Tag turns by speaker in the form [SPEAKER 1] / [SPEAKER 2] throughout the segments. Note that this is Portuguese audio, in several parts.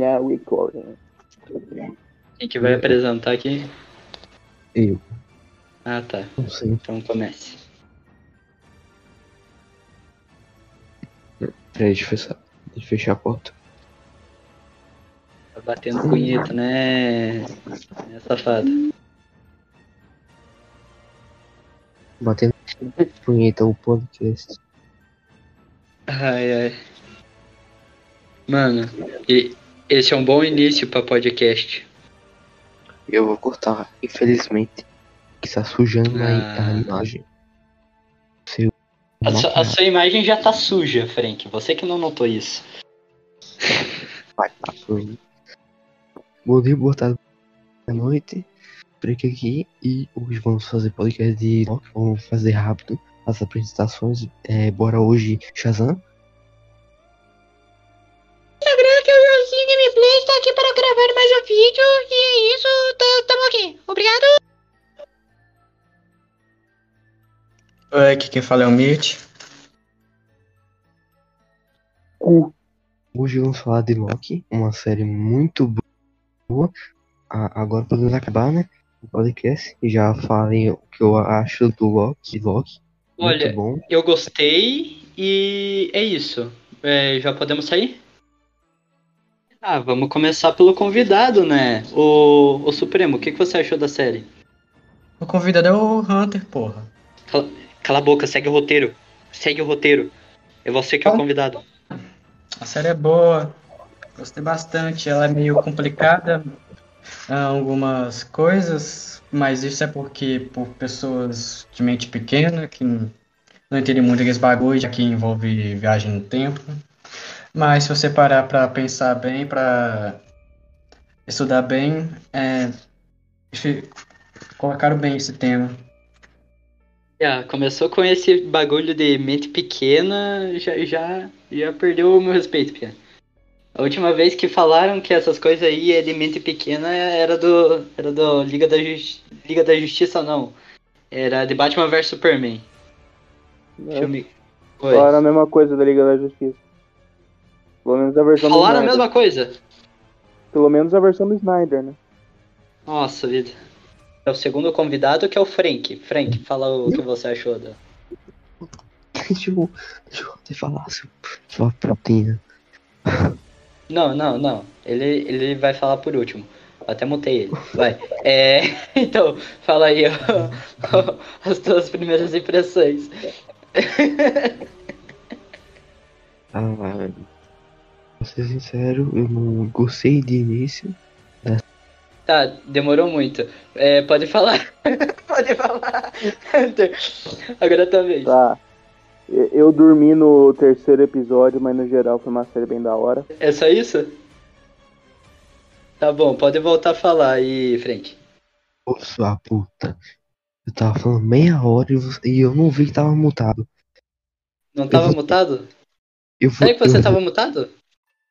[SPEAKER 1] Now recording.
[SPEAKER 2] Quem que vai apresentar aqui?
[SPEAKER 3] Eu,
[SPEAKER 2] Ah, tá.
[SPEAKER 3] não sei.
[SPEAKER 2] Então comece.
[SPEAKER 3] Peraí, deixa eu fechar, deixa eu fechar a porta.
[SPEAKER 2] Tá batendo punheta, né? né safado.
[SPEAKER 3] Batendo punheta o podcast.
[SPEAKER 2] Ai, ai. Mano, e esse é um bom início pra podcast.
[SPEAKER 3] Eu vou cortar, infelizmente, que está sujando a- a
[SPEAKER 2] Ah.
[SPEAKER 3] imagem. Seu
[SPEAKER 2] A, sua- a sua imagem já tá suja, Frank. Você que não notou isso.
[SPEAKER 3] Vai, tá sujo. Bom dia, boa tarde, boa noite. Break aqui e hoje vamos fazer podcast de. Vamos fazer rápido as apresentações. É, bora hoje, Shazam.
[SPEAKER 4] Vídeo e é isso, tamo aqui. Obrigado.
[SPEAKER 5] Oi, aqui quem fala é o Mitch.
[SPEAKER 3] Hoje vamos falar de Loki, uma série muito boa. Agora podemos acabar, né? O podcast. Já falei o que eu acho do Loki. Loki. Muito
[SPEAKER 2] Olha,
[SPEAKER 3] bom.
[SPEAKER 2] eu gostei e é isso. É, já podemos sair? Ah, vamos começar pelo convidado, né? O, o Supremo, o que, que você achou da série?
[SPEAKER 5] O convidado é o Hunter, porra.
[SPEAKER 2] Cala, cala a boca, segue o roteiro. Segue o roteiro. É você que é o convidado.
[SPEAKER 5] A série é boa, gostei bastante. Ela é meio complicada, ah, algumas coisas, mas isso é porque por pessoas de mente pequena que não não entendem muito aqueles bagulho, já que envolve viagem no tempo. Mas se você parar pra pensar bem, pra estudar bem, é, colocaram bem esse tema.
[SPEAKER 2] Ah, começou com esse bagulho de mente pequena, já, já, já perdeu o meu respeito, Pia. A última vez que falaram que essas coisas aí é de mente pequena era do. Era do Liga da, Justi Liga da Justiça, não. Era de Batman vs Superman. Filme. Oi.
[SPEAKER 1] Falaram a mesma coisa da Liga da Justiça. Pelo menos a versão do
[SPEAKER 2] Falaram a
[SPEAKER 1] Snyder.
[SPEAKER 2] mesma coisa?
[SPEAKER 1] Pelo menos a versão do Snyder, né?
[SPEAKER 2] Nossa, vida. É o segundo convidado que é o Frank. Frank, fala o que você achou da.
[SPEAKER 3] Deixa eu, deixa eu até falar, seu, sua proteína.
[SPEAKER 2] Não, não, não. Ele, ele vai falar por último. Eu até mutei ele. Vai. É, então, fala aí ó, as tuas primeiras impressões.
[SPEAKER 3] Ah, pra ser sincero, eu não gostei de início.
[SPEAKER 2] Tá, demorou muito. É, pode falar. pode falar. Hunter. Agora é vez.
[SPEAKER 1] Tá. Eu dormi no terceiro episódio, mas no geral foi uma série bem da hora.
[SPEAKER 2] É só isso? Tá bom, pode voltar a falar aí, Frank.
[SPEAKER 3] Ô, sua puta. Eu tava falando meia hora e eu não vi que tava mutado.
[SPEAKER 2] Não tava
[SPEAKER 3] vou-
[SPEAKER 2] mutado?
[SPEAKER 3] Eu
[SPEAKER 2] Sabe que você
[SPEAKER 3] eu,
[SPEAKER 2] tava mutado?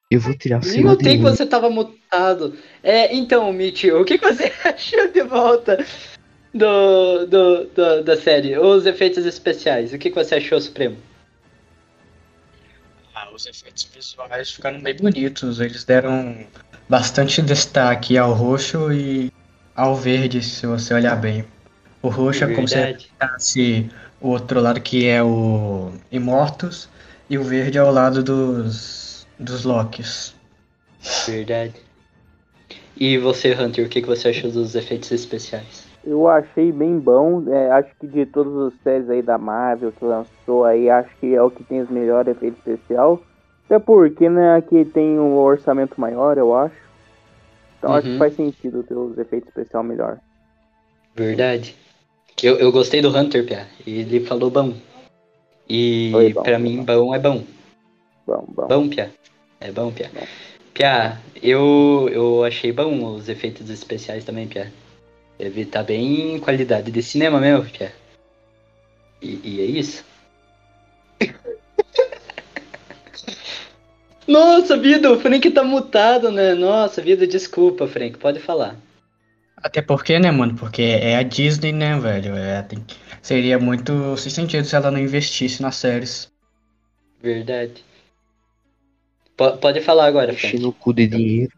[SPEAKER 3] Eu vou tirar o
[SPEAKER 2] Nem notei
[SPEAKER 3] de
[SPEAKER 2] que você tava mutado. É, então, Mitch, o que, você achou de volta do, do, do- da série? Os efeitos especiais, o que, você achou, Supremo?
[SPEAKER 5] Ah, os efeitos visuais ficaram bem bonitos. Eles deram bastante destaque ao roxo e ao verde, se você olhar bem. O roxo é como se representasse o outro lado que é o Imortus e o verde é o lado dos, dos Locks.
[SPEAKER 2] Verdade. E você, Hunter, o que, que você achou dos efeitos especiais?
[SPEAKER 1] Eu achei bem bom. é, acho que de todas as séries aí da Marvel que lançou aí, acho que é o que tem os melhores efeitos especial. Até porque, né, aqui tem um orçamento maior, eu acho. Então acho
[SPEAKER 2] Uhum.
[SPEAKER 1] que faz sentido ter os efeitos especial melhor.
[SPEAKER 2] Verdade. Eu, eu gostei do Hunter, Pia. Ele falou bom. E
[SPEAKER 1] Foi bom,
[SPEAKER 2] pra mim,
[SPEAKER 1] bom.
[SPEAKER 2] bom é bom.
[SPEAKER 1] Bom, bom.
[SPEAKER 2] Bom, Pia. É bom, Pia. Pia, eu, eu achei bom os efeitos especiais também, Pia. Deve tá bem em qualidade de cinema mesmo, Pia. E, e é isso. Nossa, vida, o Frank tá mutado, né? Nossa, vida, desculpa, Frank, pode falar.
[SPEAKER 5] Até porque, né, mano? Porque é a Disney, né, velho? É, tem- seria muito sem sentido se ela não investisse nas séries.
[SPEAKER 2] Verdade. Po- pode falar agora,
[SPEAKER 3] Enchi
[SPEAKER 2] Frank.
[SPEAKER 3] no cu de dinheiro.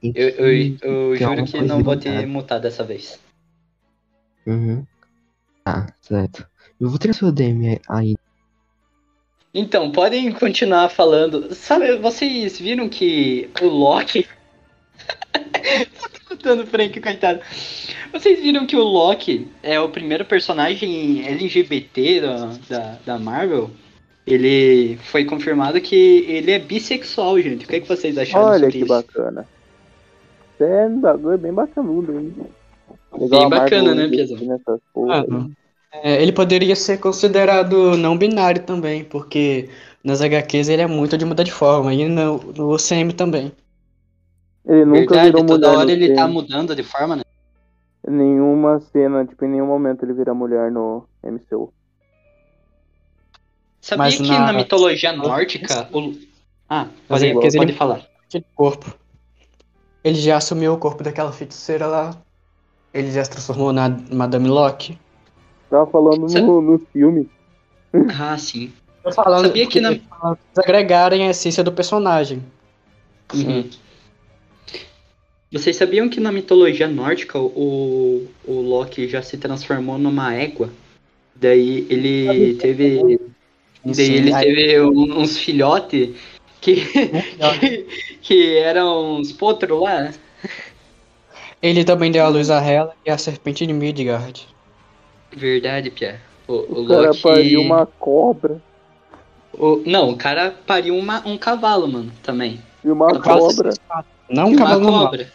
[SPEAKER 2] Eu, eu, eu juro que não vou te mutar dessa vez.
[SPEAKER 3] Uhum. Ah, certo. Eu vou tirar seu DM aí.
[SPEAKER 2] Então, podem continuar falando. Sabe, vocês viram que o Loki. Tô contando o Frank, coitado. Vocês viram que o Loki é o primeiro personagem LGBT da, da, da Marvel? Ele foi confirmado que ele é bissexual, gente. O que, é que vocês acharam
[SPEAKER 1] Olha
[SPEAKER 2] sobre
[SPEAKER 1] que
[SPEAKER 2] isso?
[SPEAKER 1] bacana. Isso é um bagulho bem bacanudo, hein?
[SPEAKER 2] Bem bacana, né, Piazão?
[SPEAKER 5] Mano, é, ele poderia ser considerado não binário também, porque nas HQs ele é muito de mudar de forma, e no, no UCM também.
[SPEAKER 1] Ele nunca
[SPEAKER 2] Verdade,
[SPEAKER 1] virou
[SPEAKER 2] toda
[SPEAKER 1] mulher
[SPEAKER 2] hora ele tá mudando de forma, né?
[SPEAKER 1] Nenhuma cena, tipo, em nenhum momento ele vira mulher no MCU.
[SPEAKER 2] Sabia
[SPEAKER 5] Mas
[SPEAKER 2] que
[SPEAKER 5] na-
[SPEAKER 2] na mitologia nórdica. O... Ah, pode,
[SPEAKER 5] HQs ele-
[SPEAKER 2] pode falar.
[SPEAKER 5] Aquele corpo. Ele já assumiu o corpo daquela feiticeira lá. Ele já se transformou na Madame Locke.
[SPEAKER 1] Tava falando
[SPEAKER 2] Sa-
[SPEAKER 1] no, no filme.
[SPEAKER 2] Ah, sim.
[SPEAKER 5] Tô falando
[SPEAKER 2] Sabia que na-
[SPEAKER 5] eles agregarem a essência do personagem.
[SPEAKER 2] Uhum. Vocês sabiam que na mitologia nórdica o, o Loki já se transformou numa égua? Daí ele teve. Daí
[SPEAKER 5] Sim,
[SPEAKER 2] ele
[SPEAKER 5] aí-
[SPEAKER 2] teve um- uns filhotes que, que, que eram uns potros lá.
[SPEAKER 5] Ele também deu a luz a Hela e a serpente de Midgard.
[SPEAKER 2] Verdade, Pia. O, o
[SPEAKER 1] O cara
[SPEAKER 2] Loki.
[SPEAKER 1] pariu uma cobra
[SPEAKER 2] o- não, o cara pariu uma, um cavalo, mano, também.
[SPEAKER 1] e uma
[SPEAKER 5] Um
[SPEAKER 1] cobra.
[SPEAKER 5] Não um
[SPEAKER 2] E uma
[SPEAKER 5] cavalo normal.
[SPEAKER 2] cobra.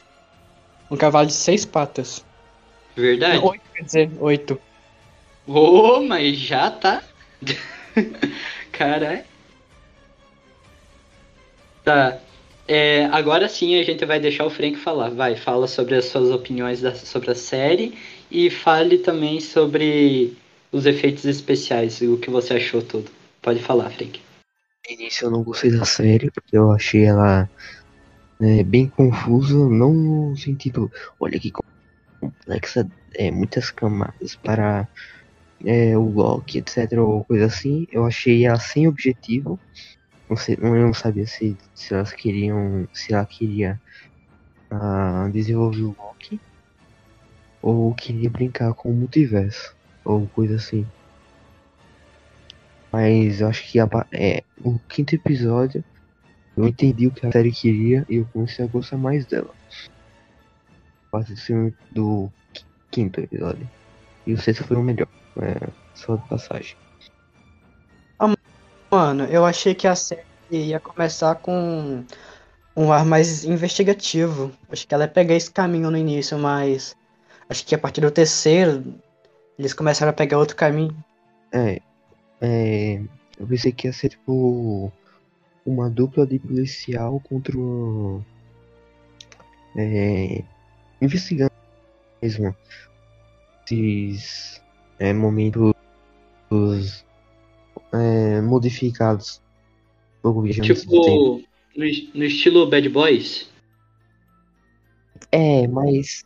[SPEAKER 5] Um cavalo de seis patas.
[SPEAKER 2] Verdade.
[SPEAKER 5] Oito, quer dizer, oito.
[SPEAKER 2] Ô, mas já tá. Caralho. Tá. É, agora sim a gente vai deixar o Frank falar. Vai, fala sobre as suas opiniões da- sobre a série e fale também sobre os efeitos especiais, o que você achou tudo. Pode falar, Frank.
[SPEAKER 3] No início eu não gostei da série, porque eu achei ela é, bem confusa, não no sentido, olha que complexa, é, muitas camadas para é, o Loki, etc, ou coisa assim. Eu achei ela sem objetivo. Não sei, eu não sabia se, se elas queriam, se ela queria ah, desenvolver o Loki ou queria brincar com o multiverso ou coisa assim. Mas eu acho que a é, o quinto episódio eu entendi o que a série queria e eu comecei a gostar mais dela. A do quinto episódio. E o sexto foi o melhor. É, só de passagem.
[SPEAKER 5] Mano, eu achei que a série ia começar com um ar mais investigativo. Acho que ela ia pegar esse caminho no início, mas acho que a partir do terceiro eles começaram a pegar outro caminho.
[SPEAKER 3] É, é, eu pensei que ia ser tipo uma dupla de policial contra o. É, investigando mesmo esses é, momentos é, modificados tempo.
[SPEAKER 2] Tipo, no, no estilo Bad Boys.
[SPEAKER 3] É, mas.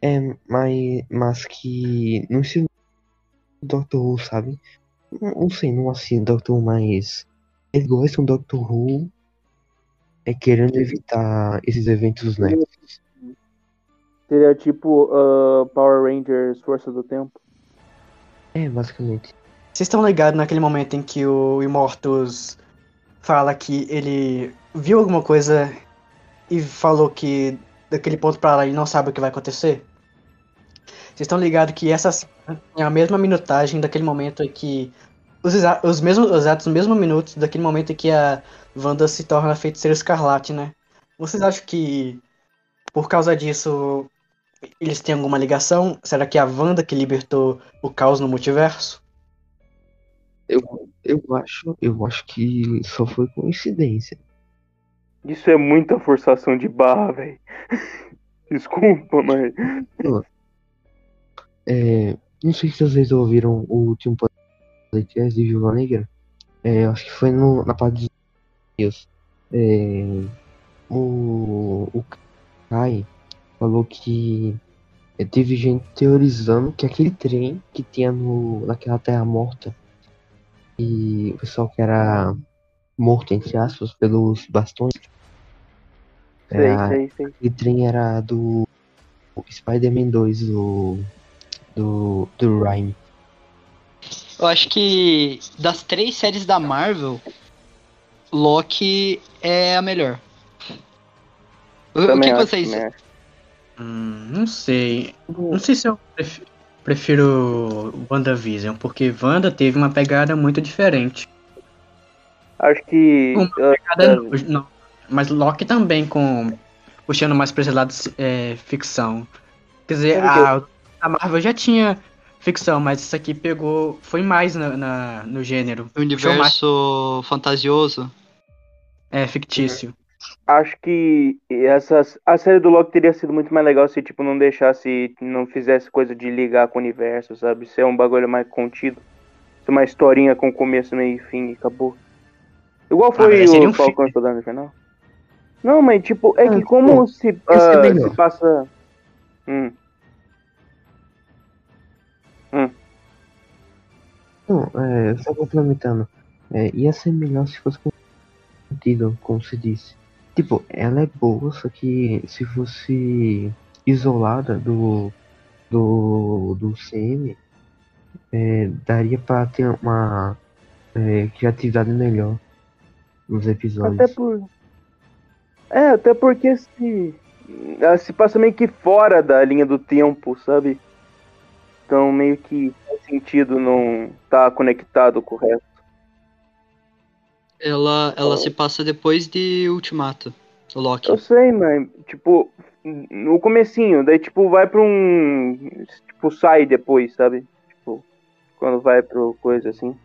[SPEAKER 3] É, mas, mas que. Não estilo Doctor Who, sabe? Não, não sei, não assim, Doctor Who, mas. Eles gostam do Doctor Who. É querendo evitar esses eventos nexos.
[SPEAKER 1] Seria tipo ah, Power Rangers Força do Tempo.
[SPEAKER 3] É, basicamente.
[SPEAKER 5] Vocês estão ligados naquele momento em que o Immortus fala que ele viu alguma coisa e falou que daquele ponto pra lá ele não sabe o que vai acontecer? Vocês estão ligados que essa cena é a mesma minutagem daquele momento em que. Os, exa- os mesmos exatos mesmos minutos daquele momento em que a Wanda se torna feiticeira escarlate, né? Vocês acham que por causa disso eles têm alguma ligação? Será que é a Wanda que libertou o caos no multiverso?
[SPEAKER 3] Eu, eu acho, eu acho que só foi coincidência.
[SPEAKER 1] Isso é muita forçação de barra, velho. Desculpa, mas.
[SPEAKER 3] É, não sei se vocês ouviram o último podcast de Viúva Negra. É, acho que foi no, na parte dos Deus. É, o, o Kai falou que teve gente teorizando que aquele trem que tinha no, naquela terra morta e o pessoal que era morto, entre aspas, pelos bastões,
[SPEAKER 1] Sei,
[SPEAKER 3] a
[SPEAKER 1] sei, sei.
[SPEAKER 3] vitrine era do Spider-Man 2 do. do. do Rhyme.
[SPEAKER 2] Eu acho que das três séries da Marvel, Loki é a melhor. O, que
[SPEAKER 1] acho,
[SPEAKER 2] vocês.
[SPEAKER 1] né?
[SPEAKER 5] Hum, não sei. Não sei se eu pref- prefiro WandaVision, porque Wanda teve uma pegada muito diferente.
[SPEAKER 1] Acho que.
[SPEAKER 5] Uma
[SPEAKER 1] ah,
[SPEAKER 5] Pegada
[SPEAKER 1] ah,
[SPEAKER 5] não, mas Loki também com puxando mais pra esse lado é, ficção. Quer dizer, a, a Marvel já tinha ficção, mas isso aqui pegou foi mais na, na- no gênero.
[SPEAKER 2] Universo fantasioso.
[SPEAKER 5] é fictício.
[SPEAKER 1] Acho que essa, a série do Loki teria sido muito mais legal se, tipo, não deixasse, não fizesse coisa de ligar com o universo, sabe? Ser um bagulho mais contido. Ser uma historinha com começo, meio e fim e acabou. Igual
[SPEAKER 5] aí
[SPEAKER 1] foi
[SPEAKER 5] seria
[SPEAKER 1] o
[SPEAKER 5] um
[SPEAKER 1] Falcão e Soldado Invernal. Não, mas, tipo, é
[SPEAKER 3] Ah,
[SPEAKER 1] que como
[SPEAKER 3] pô,
[SPEAKER 1] se,
[SPEAKER 3] é
[SPEAKER 1] ah,
[SPEAKER 3] melhor.
[SPEAKER 1] se passa... Hum,
[SPEAKER 3] Não, é, só complementando. É, ia ser melhor se fosse contido, como se disse. Tipo, ela é boa, só que se fosse isolada do. do. do CM, é, daria pra ter uma é, criatividade melhor nos episódios.
[SPEAKER 1] até por... É, até porque se... ela se passa meio que fora da linha do tempo, sabe? Então meio que faz sentido não estar conectado com o resto.
[SPEAKER 2] Ela, ela se passa depois de Ultimato. O Loki.
[SPEAKER 1] Eu sei, mas, tipo, no comecinho, daí, tipo, vai pra um. Tipo, sai depois, sabe? Tipo, quando vai pro coisa assim.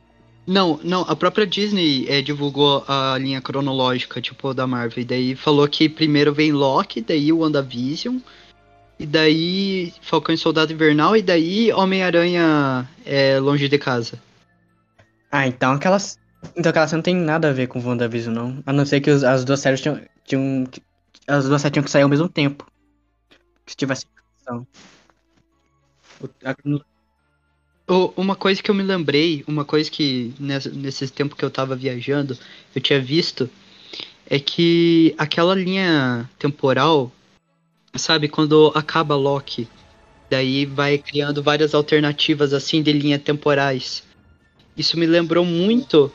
[SPEAKER 2] Não, não, a própria Disney é, divulgou a linha cronológica, tipo, da Marvel. E daí falou que primeiro vem Loki, daí o WandaVision, e daí Falcão e Soldado Invernal, e daí Homem-Aranha é, Longe de Casa.
[SPEAKER 5] Ah, então aquelas. Então aquela série não tem nada a ver com WandaVision, não. A não ser que os- as duas séries tinham, tinham. As duas séries tinham que sair ao mesmo tempo. Se tivesse ficção. O- a-
[SPEAKER 2] Ô, Uma coisa que eu me lembrei, uma coisa que nessa, nesses tempos que eu tava viajando, eu tinha visto, é que aquela linha temporal, sabe, quando acaba Loki, daí vai criando várias alternativas assim de linhas temporais. Isso me lembrou muito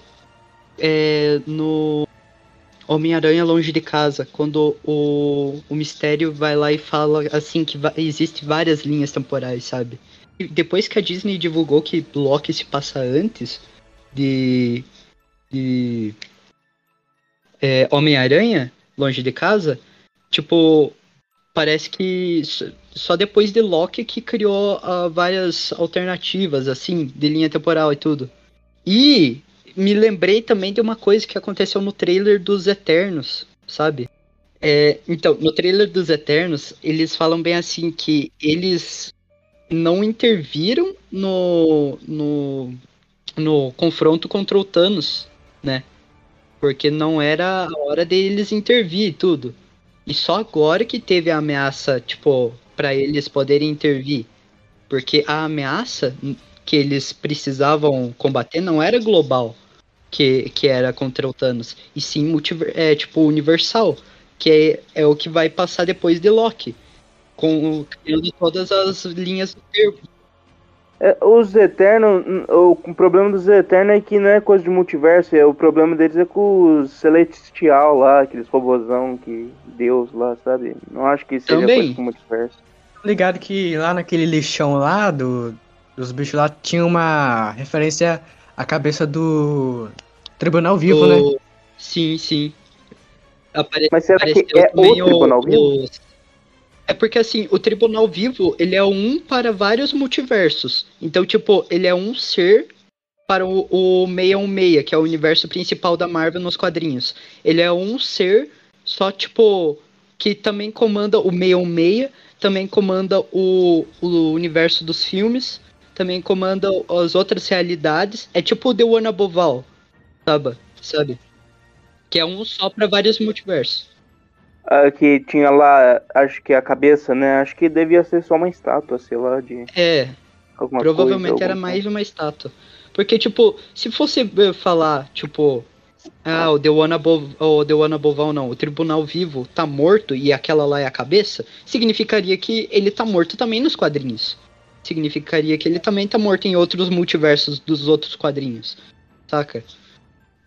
[SPEAKER 2] é, no Homem-Aranha Longe de Casa, quando o, o Mistério vai lá e fala assim que va- existe várias linhas temporais, sabe? E depois que a Disney divulgou que Loki se passa antes de, de é, Homem-Aranha, longe de casa, tipo, parece que só depois de Loki que criou ah, várias alternativas, assim, de linha temporal e tudo. E me lembrei também de uma coisa que aconteceu no trailer dos Eternos, sabe? É, então, no trailer dos Eternos, eles falam bem assim que eles não interviram no, no, no confronto contra o Thanos, né? Porque não era a hora deles intervir e tudo. E só agora que teve a ameaça, tipo, para eles poderem intervir. Porque a ameaça que eles precisavam combater não era global, que, que era contra o Thanos, e sim multiver, é, tipo universal, que é, é o que vai passar depois de Loki com criando todas as linhas do tempo.
[SPEAKER 1] É, os Eternos, o, o problema dos Eternos é que não é coisa de multiverso, é, o problema deles é com os Celestial lá, aqueles robôzão que Deus lá, sabe? Não acho que seja
[SPEAKER 2] Também.
[SPEAKER 1] coisa com multiverso.
[SPEAKER 5] Tô ligado que lá naquele lixão lá do, dos bichos lá tinha uma referência à cabeça do Tribunal Vivo, né?
[SPEAKER 2] O- Sim, sim. Apare
[SPEAKER 1] Mas será que é o Tribunal Vivo?
[SPEAKER 2] os- É porque assim, o Tribunal Vivo, ele é um para vários multiversos. Então, tipo, ele é um ser para o, o 616, que é o universo principal da Marvel nos quadrinhos. Ele é um ser só, tipo, que também comanda o 616, também comanda o, o universo dos filmes, também comanda as outras realidades. É tipo o The One Above All, sabe? sabe? Que é um só para vários multiversos.
[SPEAKER 1] Ah, que tinha lá, acho que a cabeça, né? Acho que devia ser só uma estátua, sei lá, de
[SPEAKER 2] É,
[SPEAKER 1] alguma
[SPEAKER 2] provavelmente
[SPEAKER 1] coisa.
[SPEAKER 2] era
[SPEAKER 1] alguma
[SPEAKER 2] mais uma estátua. Porque, tipo, se fosse eh, falar, tipo, ah, o The One Above, o The One Above All não, o Tribunal Vivo tá morto e aquela lá é a cabeça, significaria que ele tá morto também nos quadrinhos. Significaria que ele também tá morto em outros multiversos dos outros quadrinhos. Saca?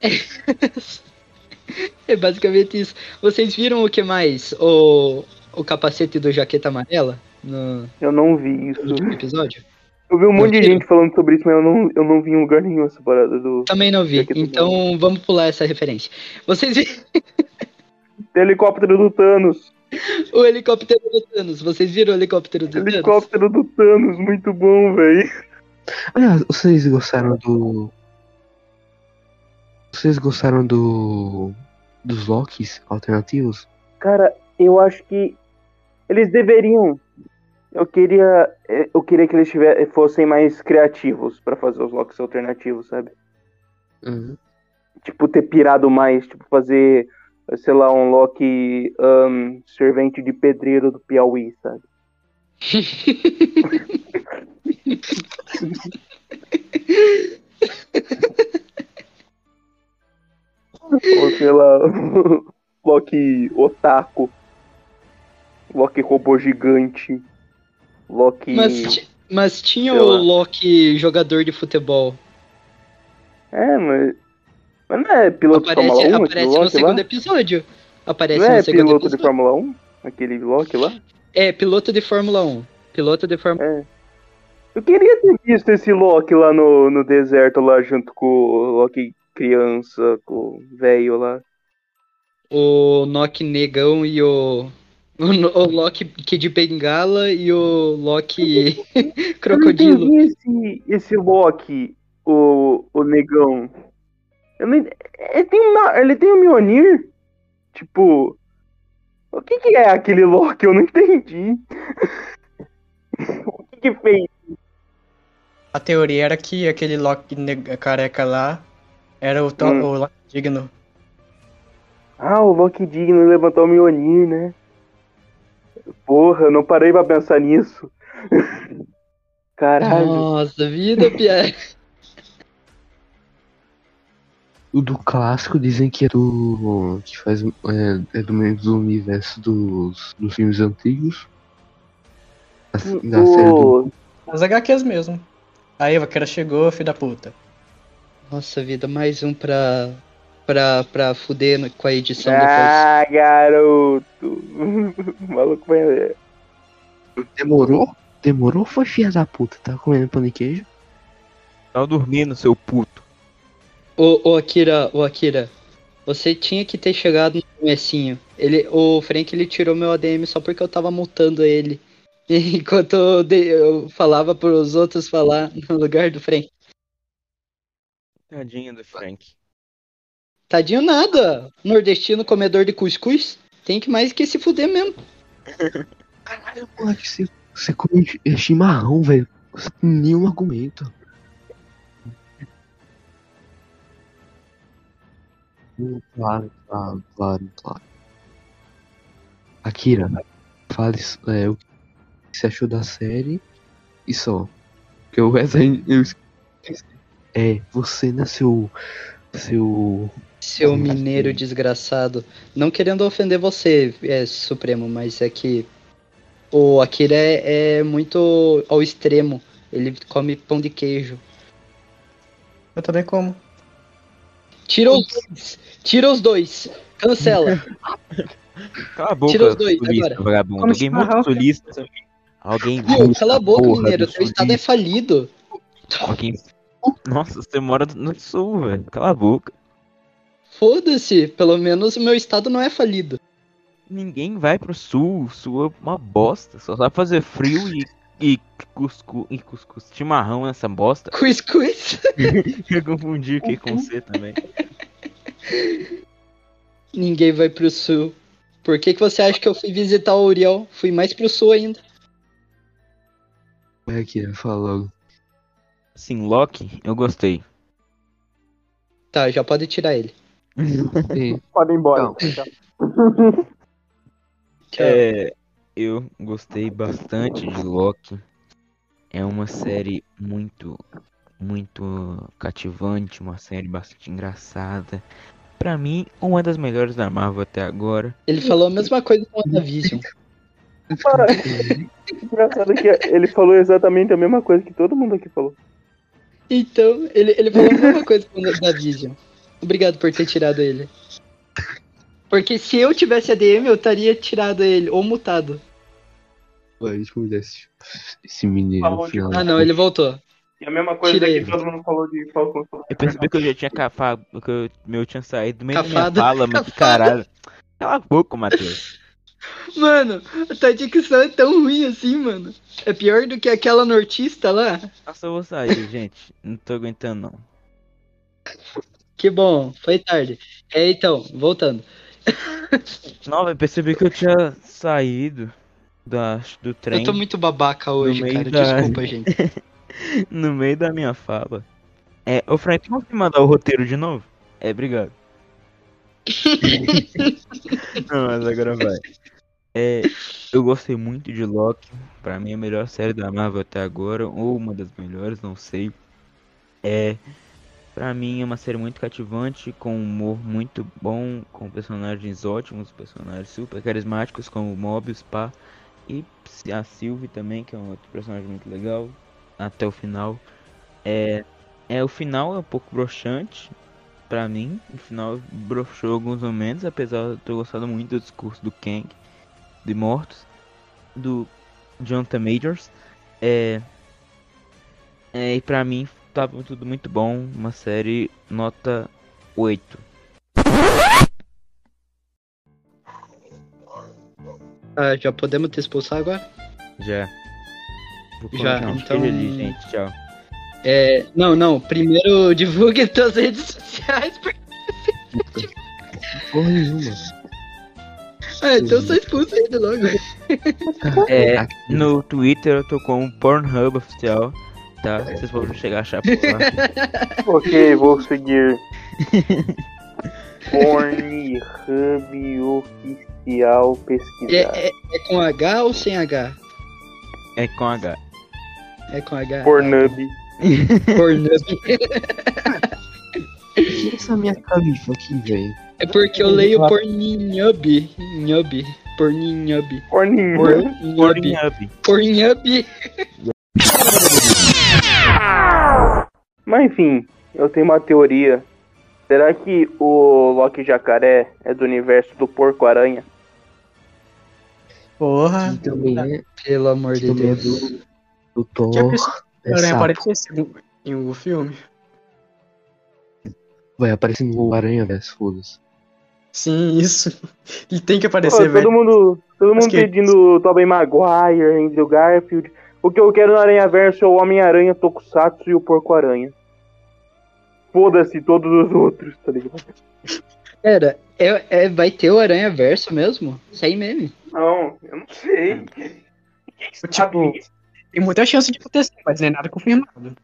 [SPEAKER 2] É, basicamente isso. Vocês viram o que mais? O, o capacete do Jaqueta Amarela no,
[SPEAKER 1] Eu não vi isso.
[SPEAKER 2] no episódio?
[SPEAKER 1] Eu vi um monte de gente falando sobre isso, mas eu não, eu não vi em lugar nenhum essa parada do
[SPEAKER 2] Também não vi, então vamos pular essa referência. Vocês viram
[SPEAKER 1] helicóptero do Thanos.
[SPEAKER 2] O helicóptero do Thanos? Vocês viram o helicóptero do Thanos?
[SPEAKER 1] Helicóptero do Thanos, muito bom, velho.
[SPEAKER 3] Aliás, vocês gostaram do. Vocês gostaram do. dos Locks alternativos?
[SPEAKER 1] Cara, eu acho que eles deveriam. Eu queria, eh, eu queria que eles tiver, fossem mais criativos pra fazer os locks alternativos, sabe?
[SPEAKER 3] Uhum.
[SPEAKER 1] Tipo, ter pirado mais, tipo, fazer, sei lá, um lock ahn, servente de pedreiro do Piauí, sabe? Ou sei lá, Loki otaku, Loki robô gigante, Loki.
[SPEAKER 2] Mas, mas tinha o
[SPEAKER 1] lá.
[SPEAKER 2] Loki jogador de futebol.
[SPEAKER 1] É, mas. Mas não é piloto de
[SPEAKER 2] Aparece,
[SPEAKER 1] Fórmula 1 aquele
[SPEAKER 2] aparece no
[SPEAKER 1] Loki
[SPEAKER 2] segundo
[SPEAKER 1] lá?
[SPEAKER 2] episódio. Aparece
[SPEAKER 1] Não é piloto de
[SPEAKER 2] episódio.
[SPEAKER 1] Fórmula 1? Aquele Loki lá?
[SPEAKER 2] É, piloto de Fórmula 1. Piloto de Fórmula
[SPEAKER 1] É. Eu queria ter visto esse Loki lá no, no deserto, lá junto com o Loki criança, com o velho lá.
[SPEAKER 2] O Loki negão e o. O, No- o Loki Kid Bengala e o Loki Crocodilo.
[SPEAKER 1] Eu esse, esse Loki, o, o negão. Ent- ele, tem uma, ele tem um Mjolnir? Tipo. O que, que é aquele Loki? Eu não entendi. o que, que fez?
[SPEAKER 5] A teoria era que aquele Loki careca lá era o, to-
[SPEAKER 1] Hum.
[SPEAKER 5] o Loki digno.
[SPEAKER 1] Ah, o Loki digno levantou o Mjolnir, né? Porra, eu não parei pra pensar nisso. Caralho.
[SPEAKER 2] Nossa, vida, Pierre.
[SPEAKER 3] O do clássico dizem que é do. que faz. é, é do mesmo universo dos, dos filmes antigos. Da, da série do.
[SPEAKER 1] O-
[SPEAKER 5] As HQs mesmo. Aí o vaqueira chegou, filho da puta.
[SPEAKER 2] Nossa vida, mais um pra. pra, pra fuder no- com a edição depois.
[SPEAKER 1] Ah, garoto. O maluco vai.
[SPEAKER 3] Demorou? Demorou ou foi filha da puta? Tava comendo pão de queijo?
[SPEAKER 6] Tava dormindo, seu puto.
[SPEAKER 2] Ô, ô Akira, ô Akira, você tinha que ter chegado no comecinho. Ele, o Frank ele tirou meu ADM só porque eu tava multando ele. Enquanto eu, dei- eu falava pros outros falar no lugar do Frank.
[SPEAKER 6] Tadinho do Frank.
[SPEAKER 2] Tadinho nada. Nordestino comedor de cuscuz. Tem que mais que se fuder mesmo.
[SPEAKER 3] Caralho, moleque, você, você come chi- chimarrão, velho. Nenhum argumento. Hum, Claro, claro, claro, claro. Akira, fale é, o que você achou da série e só. Porque o resto aí eu esqueci. É, você, né, seu. Seu.
[SPEAKER 2] Seu mineiro desgraçado. Não querendo ofender você, é, Supremo, mas é que o Akira é, é muito ao extremo. Ele come pão de queijo.
[SPEAKER 5] Eu também como.
[SPEAKER 2] Tira os dois. Tira os dois. Cancela.
[SPEAKER 6] Cala a boca,
[SPEAKER 2] Tira os dois
[SPEAKER 6] sulista,
[SPEAKER 2] agora.
[SPEAKER 6] vagabundo. Alguém muito sulista. Alguém
[SPEAKER 2] Viu?
[SPEAKER 6] muito
[SPEAKER 2] Cala a boca, mineiro. Teu estado é falido.
[SPEAKER 6] Alguém... Nossa, você mora no sul, velho. Cala a boca.
[SPEAKER 2] Foda-se. Pelo menos o meu estado não é falido.
[SPEAKER 6] Ninguém vai pro sul. O sul é uma bosta. Só sabe fazer frio e, e cuscuz. E cuscuz. Chimarrão nessa bosta.
[SPEAKER 2] Cuscuz.
[SPEAKER 6] Eu confundi aqui com você também.
[SPEAKER 2] Ninguém vai pro sul. Por que, que você acha que eu fui visitar o Uriel? Fui mais pro sul ainda.
[SPEAKER 3] Vai, Akira, fala logo.
[SPEAKER 6] Assim, Loki, eu gostei.
[SPEAKER 2] Tá, já pode tirar ele.
[SPEAKER 1] Pode ir embora. Então.
[SPEAKER 2] Tchau.
[SPEAKER 6] É, eu gostei bastante de Loki. É uma série muito, muito cativante, uma série bastante engraçada. pra mim, uma das melhores da Marvel até agora.
[SPEAKER 2] Ele falou a mesma coisa com o WandaVision.
[SPEAKER 1] Engraçado que ele falou exatamente a mesma coisa que todo mundo aqui falou.
[SPEAKER 2] Então, ele, ele falou a mesma coisa com o WandaVision. Obrigado por ter tirado ele. Porque se eu tivesse ADM, eu estaria tirado ele, ou mutado.
[SPEAKER 3] Esse, esse menino
[SPEAKER 1] Falou de-.
[SPEAKER 2] Ah não, ele voltou.
[SPEAKER 1] E a mesma coisa
[SPEAKER 2] Tira
[SPEAKER 1] que todo mundo falou de Falcão.
[SPEAKER 6] Eu percebi que eu já tinha cafado, que eu, meu tinha saído do meio da
[SPEAKER 2] Cafado.
[SPEAKER 6] minha fala, mas que
[SPEAKER 2] Cafado.
[SPEAKER 6] caralho. Cala a boca, Matheus.
[SPEAKER 2] Mano, a tua dicção é tão ruim assim, mano. É pior do que aquela nortista lá.
[SPEAKER 6] Nossa, eu vou sair, gente. Não tô aguentando, não.
[SPEAKER 2] Que bom, foi tarde. É, então, voltando.
[SPEAKER 6] Não, eu percebi que eu tinha saído da, do trem
[SPEAKER 2] Eu tô muito babaca hoje, cara.
[SPEAKER 6] da-
[SPEAKER 2] Desculpa, gente.
[SPEAKER 6] no meio da minha fala. É, ô Frank, vamos me mandar o roteiro de novo? É, obrigado. Não, mas agora vai. É, eu gostei muito de Loki. Pra mim, a melhor série da Marvel até agora, ou uma das melhores, não sei. É, pra mim, é uma série muito cativante, com um humor muito bom, com personagens ótimos, personagens super carismáticos, como Mobius, pá. E a Sylvie também, que é um outro personagem muito legal, até o final. É, é o final é um pouco broxante pra mim. O final broxou alguns momentos, apesar de eu ter gostado muito do discurso do Kang, de Mortos, do Jonathan Majors. É, é, e pra mim tava tudo muito bom. Uma série nota 8.
[SPEAKER 2] Ah, já podemos te expulsar agora?
[SPEAKER 6] Já.
[SPEAKER 2] Já, então-
[SPEAKER 6] ali, gente. Tchau.
[SPEAKER 2] É. Não, não. Primeiro divulgue tuas redes sociais. porque-
[SPEAKER 3] Porra nenhuma.
[SPEAKER 2] Ah, então só expulsa ele logo.
[SPEAKER 6] É, no Twitter eu tô com o Pornhub oficial, tá? Vocês podem chegar a achar por lá.
[SPEAKER 1] Ok, vou seguir. Pornhub oficial pesquisar.
[SPEAKER 2] É, é, é com H ou sem H?
[SPEAKER 6] É com H.
[SPEAKER 2] É com H.
[SPEAKER 1] Pornhub.
[SPEAKER 2] Pornhub.
[SPEAKER 3] Que essa minha califa aqui, velho?
[SPEAKER 2] É porque eu leio Pornhub. Nhub. Pornhub.
[SPEAKER 1] Pornhub.
[SPEAKER 2] Pornhub.
[SPEAKER 6] Pornhub.
[SPEAKER 1] Mas enfim, eu tenho uma teoria. Será que o Loki Jacaré é do universo do Porco-Aranha?
[SPEAKER 5] Porra.
[SPEAKER 3] E também é,
[SPEAKER 2] Pelo amor de
[SPEAKER 3] é
[SPEAKER 2] Deus.
[SPEAKER 3] do, do Thor.
[SPEAKER 5] Já pensou
[SPEAKER 3] é
[SPEAKER 5] Aranha
[SPEAKER 3] sapo.
[SPEAKER 5] aparecesse em um filme?
[SPEAKER 3] Vai aparecer no Aranha Verso, foda-se.
[SPEAKER 5] Sim, isso. Ele tem que
[SPEAKER 1] Pô,
[SPEAKER 5] aparecer, velho.
[SPEAKER 1] todo mundo, todo mundo
[SPEAKER 5] que-
[SPEAKER 1] pedindo Tobey Maguire, Andrew Garfield. O que eu quero no Aranha Verso é o Homem-Aranha, Tokusatsu e o Porco-Aranha. Foda-se todos os outros, tá ligado?
[SPEAKER 2] Pera, é, é, vai ter o Aranha Verso mesmo? Sem meme.
[SPEAKER 1] Não, eu não sei.
[SPEAKER 5] Tipo, tem muita chance de acontecer, mas não é nada confirmado.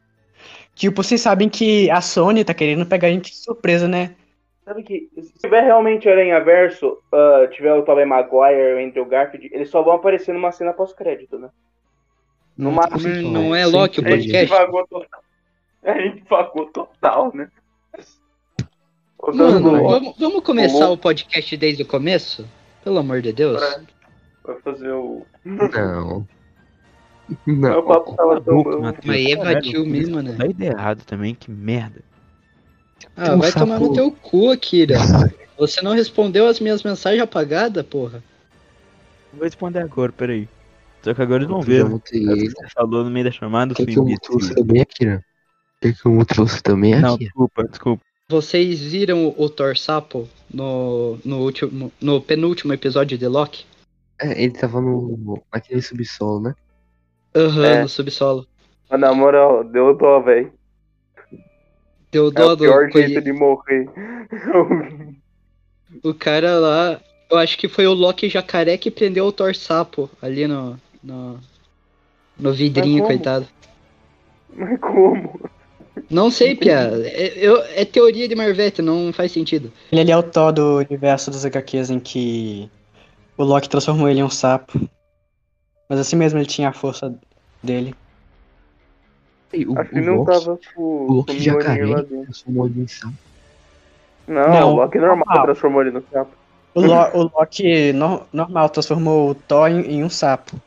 [SPEAKER 5] Tipo, vocês sabem que a Sony tá querendo pegar a gente de surpresa, né?
[SPEAKER 1] Sabe que se tiver realmente Aranha Verso, ah, tiver o Tobey Maguire, o Andrew Garfield, eles só vão aparecer numa cena pós-crédito, né? No máximo.
[SPEAKER 2] Mas não é Loki o podcast?
[SPEAKER 1] A gente total, né?
[SPEAKER 2] Mano, vamos, vamos começar
[SPEAKER 1] Ô,
[SPEAKER 2] o podcast desde o começo? Pelo amor de Deus.
[SPEAKER 1] pra, pra fazer o.
[SPEAKER 3] Não.
[SPEAKER 1] O
[SPEAKER 3] Não.
[SPEAKER 1] papo tava tão bom.
[SPEAKER 2] Mas evadiu mesmo, né?
[SPEAKER 6] Ideia errado também, que merda.
[SPEAKER 2] Ah,
[SPEAKER 3] um
[SPEAKER 2] vai tomar no teu cu, Akira. Você não respondeu as minhas mensagens apagadas, porra.
[SPEAKER 6] Vou responder agora, peraí. Só que agora eles vão ver. né? o que. Você falou no meio da chamada,
[SPEAKER 3] Quer
[SPEAKER 6] seu
[SPEAKER 3] que eu você também, Akira? Eu mute você também,
[SPEAKER 6] Não,
[SPEAKER 3] Akira?
[SPEAKER 6] desculpa, desculpa.
[SPEAKER 2] Vocês viram o Thor Sapo no, no, último, no penúltimo episódio de Loki?
[SPEAKER 3] É, ele tava no, naquele subsolo, né?
[SPEAKER 2] Aham,
[SPEAKER 1] É.
[SPEAKER 2] no subsolo.
[SPEAKER 1] Mas na moral, deu dó, velho.
[SPEAKER 2] Deu
[SPEAKER 1] É
[SPEAKER 2] dó
[SPEAKER 1] o
[SPEAKER 2] do
[SPEAKER 1] pior jeito de morrer.
[SPEAKER 2] O cara lá. Eu acho que foi o Loki jacaré que prendeu o Thor Sapo ali no. no, no vidrinho,
[SPEAKER 1] como?
[SPEAKER 2] coitado.
[SPEAKER 1] Mas como?
[SPEAKER 2] Não sei, Pia. É, eu- é teoria de Marvete, não faz sentido.
[SPEAKER 5] Ele ali é o Thor do universo dos HQs em que o Loki transformou ele em um sapo. Mas assim mesmo ele tinha a força dele.
[SPEAKER 3] O,
[SPEAKER 1] Acho que
[SPEAKER 3] o
[SPEAKER 1] não
[SPEAKER 3] Loki,
[SPEAKER 1] tava
[SPEAKER 3] o
[SPEAKER 1] com, com
[SPEAKER 3] Loki
[SPEAKER 1] o
[SPEAKER 3] jacaré
[SPEAKER 1] lá
[SPEAKER 3] ele
[SPEAKER 1] dentro.
[SPEAKER 3] transformou ele em sapo.
[SPEAKER 1] Não,
[SPEAKER 5] Não,
[SPEAKER 1] o Loki normal
[SPEAKER 5] normal.
[SPEAKER 1] transformou ele no sapo.
[SPEAKER 5] O, Lo- o Loki no- normal transformou o Thor em, em um sapo.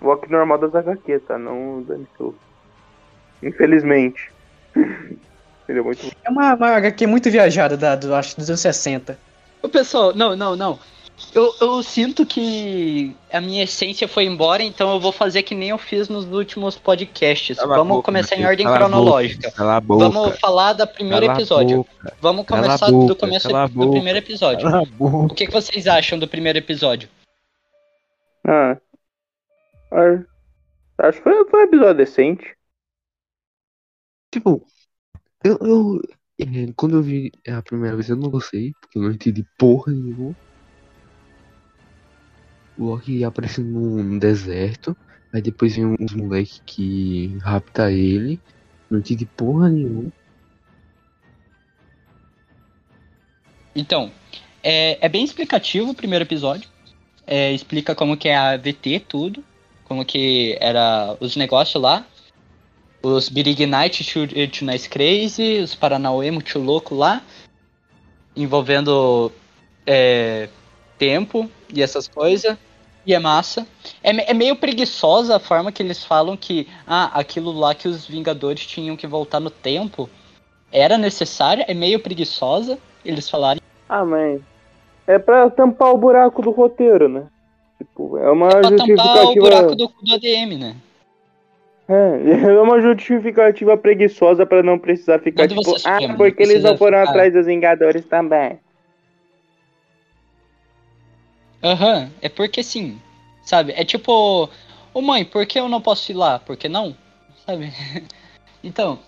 [SPEAKER 1] O Loki normal das HQ, tá? Não o. Infelizmente. Ele é muito.
[SPEAKER 5] É uma, uma HQ muito viajada, da, do, acho dos anos 60.
[SPEAKER 2] Ô, pessoal, não, não, não. Eu, eu sinto que a minha essência foi embora, então eu vou fazer que nem eu fiz nos últimos podcasts.
[SPEAKER 6] Cala
[SPEAKER 2] Vamos
[SPEAKER 6] boca,
[SPEAKER 2] começar em ordem cronológica.
[SPEAKER 6] boca, Cala a boca.
[SPEAKER 2] Vamos falar da primeiro episódio.
[SPEAKER 6] boca,
[SPEAKER 2] Vamos começar
[SPEAKER 6] boca,
[SPEAKER 2] do começo do primeiro episódio. O que, que vocês acham do primeiro episódio?
[SPEAKER 1] Ah. Ah, Acho que foi um episódio decente.
[SPEAKER 3] Tipo, eu, eu é, quando eu vi a primeira vez eu não gostei, porque eu não entendi porra nenhuma. O Loki aparecendo no, no deserto, aí depois vem uns moleque que rapta ele, não entendi porra nenhuma.
[SPEAKER 2] Então, é, é bem explicativo o primeiro episódio. É, explica como que é a VT, tudo. Como que era os negócios lá. Os Night to, to Nice Crazy, os Paranauê muito louco lá. Envolvendo é, tempo e essas coisas. E é massa. É, é meio preguiçosa a forma que eles falam que ah, aquilo lá que os Vingadores tinham que voltar no tempo era necessário. É meio preguiçosa eles falarem.
[SPEAKER 1] Ah, mas. É pra tampar o buraco do roteiro, né? Tipo, é uma
[SPEAKER 2] pra tampar o buraco do, do ADM, né?
[SPEAKER 1] É, é uma justificativa preguiçosa pra não precisar ficar
[SPEAKER 2] Quando
[SPEAKER 1] tipo, ah,
[SPEAKER 2] chama,
[SPEAKER 1] porque eles não foram
[SPEAKER 2] ficar-
[SPEAKER 1] atrás dos Vingadores também.
[SPEAKER 2] Aham, é porque sim, sabe? É tipo, ô mãe, por que eu não posso ir lá? Por que não? Sabe? então,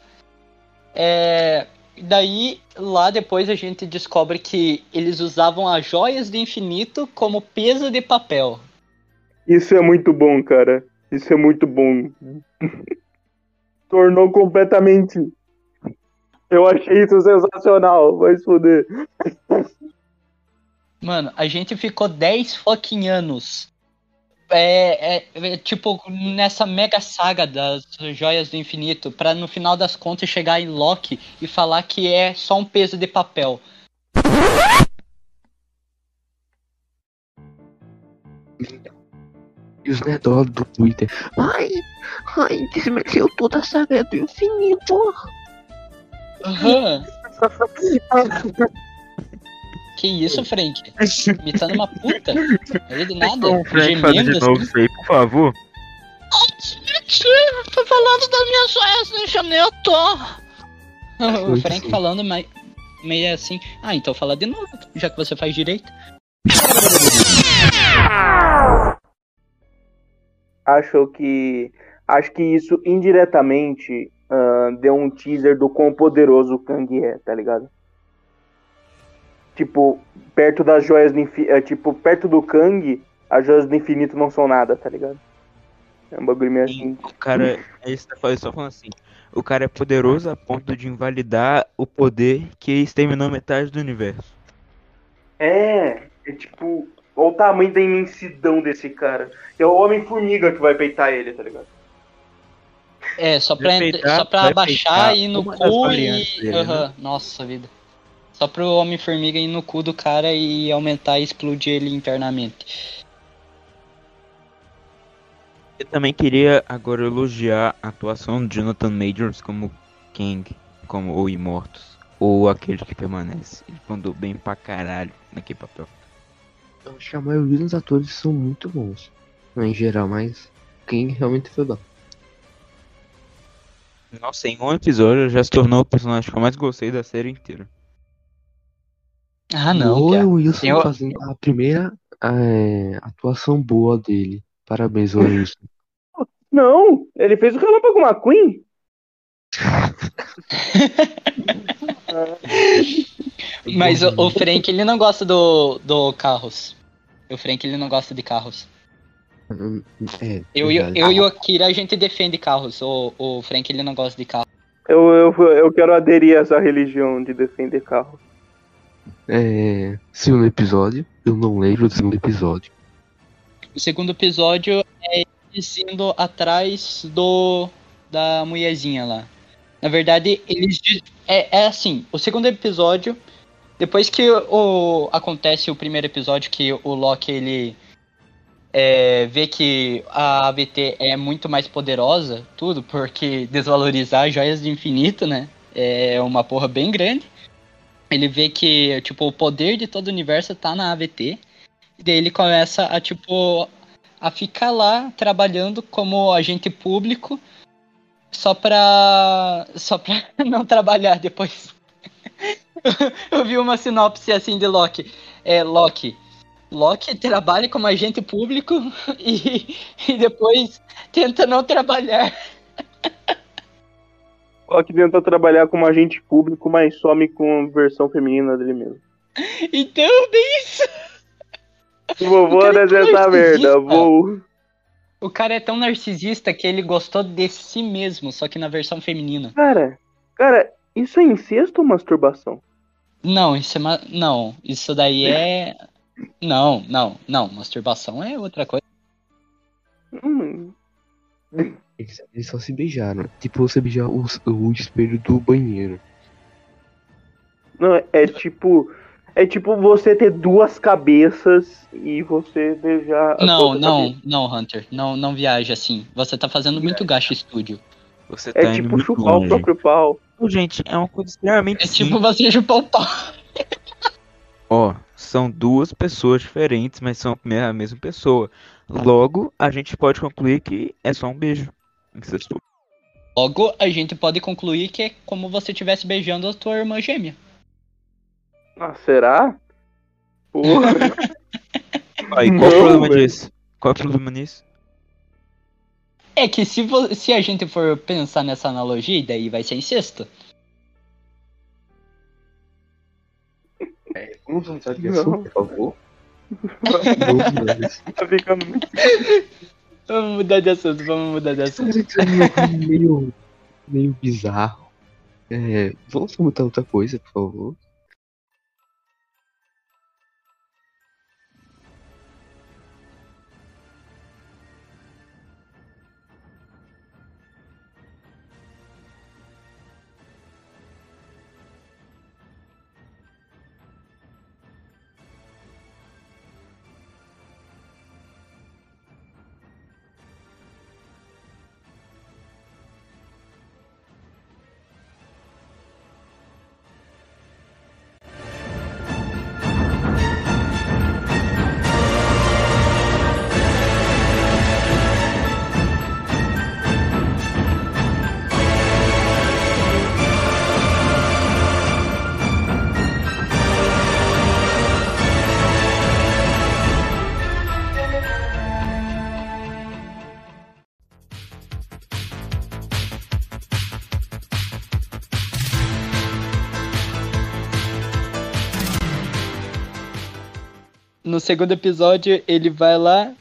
[SPEAKER 2] é. Daí, lá depois a gente descobre que eles usavam as joias do infinito como peso de papel.
[SPEAKER 1] Isso é muito bom, cara. Isso é muito bom. Tornou completamente. Eu achei isso sensacional. Vai se fuder.
[SPEAKER 2] Mano, a gente ficou 10 fucking anos. É, é- é, tipo, nessa mega saga das joias do infinito, pra no final das contas chegar em Loki e falar que é só um peso de papel.
[SPEAKER 3] E os nerdolas do Twitter.
[SPEAKER 4] Ai, ai, desmereceu toda a saga do infinito.
[SPEAKER 2] Aham. Que isso, Frank? Imitando uma puta? Aí do nada,
[SPEAKER 6] Então, Frank,
[SPEAKER 2] gemendo
[SPEAKER 6] de novo
[SPEAKER 2] assim.
[SPEAKER 6] isso aí, por favor.
[SPEAKER 4] Tô falando das minhas joias do infinito.
[SPEAKER 2] O Frank falando meio assim. Ah, então fala de novo, já que você faz direito.
[SPEAKER 1] Acho que. Acho que isso indiretamente ah, deu um teaser do quão poderoso o Kang é, tá ligado? Tipo, perto das joias do infinito. Tipo, perto do Kang, as joias do infinito não são nada, tá ligado? É um bagulho meio assim.
[SPEAKER 6] O cara, é que eu falei, só falando assim. O cara é poderoso a ponto de invalidar o poder que exterminou metade do universo.
[SPEAKER 1] É, é tipo. Olha o tamanho da imensidão desse cara. É o Homem-Formiga que vai peitar ele, tá ligado?
[SPEAKER 2] É, só pra,
[SPEAKER 6] peitar-
[SPEAKER 2] só pra abaixar
[SPEAKER 6] peitar
[SPEAKER 2] e ir no cu e.
[SPEAKER 6] dele,
[SPEAKER 2] Aham, Nossa vida. Só pro Homem-Formiga ir no cu do cara e aumentar e explodir ele internamente.
[SPEAKER 6] Eu também queria agora elogiar a atuação de Jonathan Majors como Kang, como o Imortus, ou aquele que permanece. Ele mandou bem pra caralho naquele papel.
[SPEAKER 3] Eu acho que a maioria dos atores são muito bons. Em geral, mas quem realmente foi bom.
[SPEAKER 6] Nossa, em um episódio já se tornou o personagem que eu mais gostei da série inteira.
[SPEAKER 2] Ah,
[SPEAKER 3] o
[SPEAKER 2] não, cara.
[SPEAKER 3] Wilson
[SPEAKER 2] Eu-
[SPEAKER 3] fazendo a primeira é, atuação boa dele. Parabéns, Wilson.
[SPEAKER 1] Não, ele fez o Relâmpago McQueen.
[SPEAKER 2] Mas o, o Frank, ele não gosta do, do carros. O Frank, ele não gosta de carros.
[SPEAKER 3] É,
[SPEAKER 2] Eu, e-
[SPEAKER 3] verdade.
[SPEAKER 2] eu e o Akira, a gente defende carros. O, o Frank, ele não gosta de carro.
[SPEAKER 1] Eu, eu, eu quero aderir a essa religião de defender carro.
[SPEAKER 3] É, segundo episódio, eu não lembro do segundo episódio.
[SPEAKER 2] O segundo episódio é eles indo atrás do da mulherzinha lá. Na verdade, eles é, é assim, o segundo episódio depois que o, acontece o primeiro episódio que o Loki ele é, vê que a AVT é muito mais poderosa, tudo, porque desvalorizar joias de infinito, né? É uma porra bem grande. Ele vê que, tipo, o poder de todo o universo tá na AVT. Daí ele começa a, tipo, a ficar lá trabalhando como agente público só pra. só pra não trabalhar depois. Eu vi uma sinopse assim de Loki. É, Loki. Loki trabalha como agente público e, e depois tenta não trabalhar.
[SPEAKER 1] Loki tenta trabalhar como agente público, mas some com versão feminina dele mesmo.
[SPEAKER 2] Então, bem isso.
[SPEAKER 1] Vovô
[SPEAKER 2] tão
[SPEAKER 1] merda, vou.
[SPEAKER 2] O cara é tão narcisista que ele gostou de si mesmo, só que na versão feminina.
[SPEAKER 1] Cara, cara, isso é incesto ou masturbação?
[SPEAKER 2] Não, isso é ma... não, isso daí é não, não, não, masturbação é outra coisa.
[SPEAKER 1] Hum,
[SPEAKER 3] Eles, eles só se beijaram. Tipo você beijar o, o espelho do banheiro.
[SPEAKER 1] não, é tipo. É tipo você ter duas cabeças e você beijar. a
[SPEAKER 2] Não, não,
[SPEAKER 1] cabeça.
[SPEAKER 2] não, Hunter, não, não viaja assim. Você tá fazendo muito gasto estúdio.
[SPEAKER 6] Você tá
[SPEAKER 1] É tipo
[SPEAKER 6] muito
[SPEAKER 1] chupar o
[SPEAKER 6] longe.
[SPEAKER 1] próprio pau.
[SPEAKER 6] Gente, é uma coisa extremamente
[SPEAKER 2] É
[SPEAKER 6] simples.
[SPEAKER 2] tipo você chupar o pau.
[SPEAKER 6] Ó, são duas pessoas diferentes, mas são a mesma pessoa. Logo, a gente pode concluir que é só um beijo.
[SPEAKER 2] Logo, a gente pode concluir que é como você estivesse beijando a tua irmã gêmea.
[SPEAKER 1] Ah, será? Porra.
[SPEAKER 6] Aí, qual
[SPEAKER 1] Não,
[SPEAKER 6] o problema
[SPEAKER 1] velho.
[SPEAKER 6] disso? Qual é o problema nisso?
[SPEAKER 2] É que se, vo- se a gente for pensar nessa analogia, daí vai ser incesto.
[SPEAKER 3] Vamos voltar de assunto, por favor? Vamos mudar de assunto.
[SPEAKER 1] Tá ficando muito.
[SPEAKER 2] Vamos mudar de assunto, vamos mudar de assunto.
[SPEAKER 3] É meio, meio bizarro. É, vamos comentar outra coisa, por favor.
[SPEAKER 2] No segundo episódio, ele vai lá,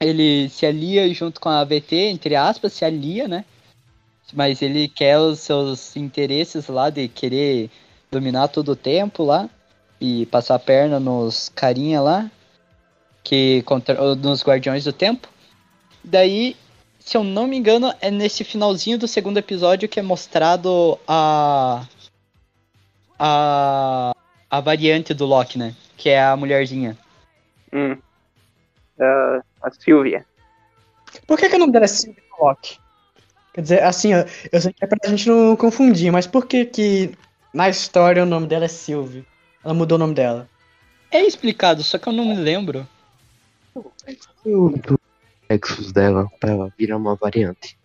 [SPEAKER 2] ele se alia junto com a AVT, entre aspas, se alia, né? Mas ele quer os seus interesses lá de querer dominar todo o tempo lá e passar a perna nos carinha lá, que contra, nos Guardiões do Tempo. Daí, se eu não me engano, é nesse finalzinho do segundo episódio que é mostrado a a a variante do Loki, né? Que é a mulherzinha.
[SPEAKER 1] Hum. Ah, a Silvia.
[SPEAKER 5] Por que, que o nome dela é Sylvie Locke? Quer dizer, assim, ó, eu sei que é pra gente não confundir, mas por que que na história o nome dela é Sylvie? Ela mudou o nome dela.
[SPEAKER 2] É explicado, só que eu não me lembro.
[SPEAKER 3] O do Nexus dela pra ela virar uma variante.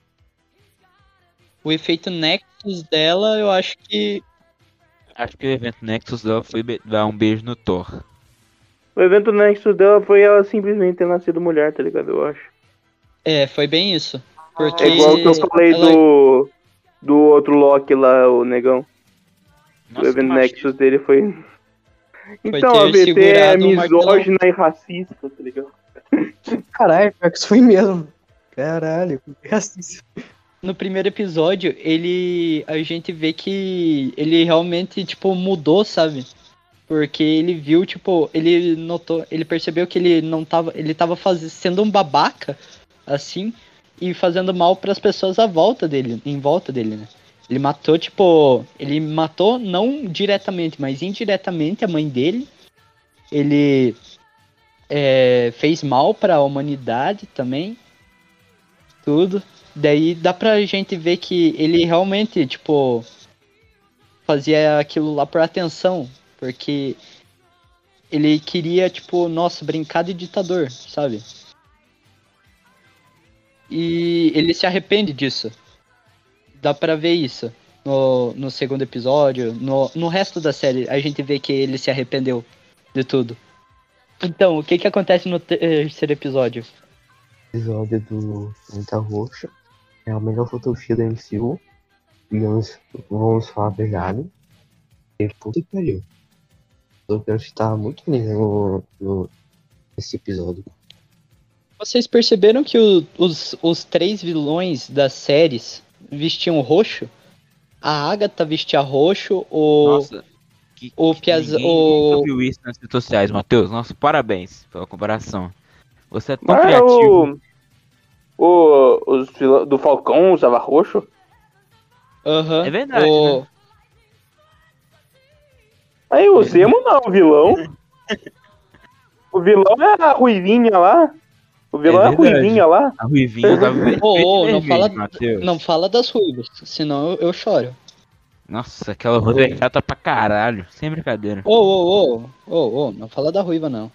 [SPEAKER 2] O efeito Nexus dela, eu acho que.
[SPEAKER 6] Acho que o evento Nexus dela foi be- dar um beijo no Thor.
[SPEAKER 1] O evento Nexus dela foi ela simplesmente ter nascido mulher, tá ligado? Eu acho.
[SPEAKER 2] É, foi bem isso. Porque.
[SPEAKER 1] É igual que eu falei
[SPEAKER 2] ela-
[SPEAKER 1] do. Do outro Loki lá, o negão.
[SPEAKER 6] Nossa,
[SPEAKER 1] o evento. Nexus dele foi. Então, a VT é misógina e racista, tá ligado?
[SPEAKER 5] Caralho, pior que isso foi mesmo. Caralho, que racista.
[SPEAKER 2] No primeiro episódio, ele. A gente vê que ele realmente, tipo, mudou, sabe? Porque ele viu, tipo, ele notou, ele percebeu que ele não tava. Ele tava faz... sendo um babaca, assim, e fazendo mal pras pessoas à volta dele, em volta dele, né? Ele matou, tipo. Ele matou não diretamente, mas indiretamente a mãe dele. Ele é, fez mal pra humanidade também. Tudo. Daí dá pra gente ver que ele realmente, tipo. Fazia aquilo lá por atenção. Porque ele queria, tipo, nossa, brincar de ditador, sabe? E ele se arrepende disso. Dá pra ver isso no, no segundo episódio. No, no resto da série, a gente vê que ele se arrependeu de tudo. Então, o que que acontece no terceiro episódio?
[SPEAKER 3] episódio do Planeta Roxo. É a melhor fotografia da MCU. E vamos, vamos falar a verdade. E puta que pariu. Eu quero estar muito feliz no, no, nesse episódio.
[SPEAKER 2] Vocês perceberam que o- os, os três vilões das séries vestiam roxo? A Agatha vestia roxo, o,
[SPEAKER 6] Nossa. Que,
[SPEAKER 2] o
[SPEAKER 6] que
[SPEAKER 2] Piazza.
[SPEAKER 6] ninguém
[SPEAKER 2] O,
[SPEAKER 6] viu isso nas redes sociais, Matheus. Nossa, parabéns pela comparação. Você é tão
[SPEAKER 1] Mas
[SPEAKER 6] criativo.
[SPEAKER 1] o, o, os vilão- do Falcão usava roxo?
[SPEAKER 2] Aham,
[SPEAKER 6] É verdade,
[SPEAKER 2] o-
[SPEAKER 6] né?
[SPEAKER 1] Aí o Zemo não, o vilão. O vilão é a Ruivinha lá. O vilão é,
[SPEAKER 6] É
[SPEAKER 1] a. Ruivinha lá.
[SPEAKER 6] A Ruivinha
[SPEAKER 2] Ô, ô,
[SPEAKER 6] e
[SPEAKER 2] não
[SPEAKER 6] vermelho,
[SPEAKER 2] fala-
[SPEAKER 6] Matheus.
[SPEAKER 2] Não fala das ruivas, senão eu, eu choro.
[SPEAKER 6] Nossa, aquela roupa é chata pra caralho. Sem brincadeira.
[SPEAKER 2] Ô, ô, ô, ô, ô, não fala da ruiva, não.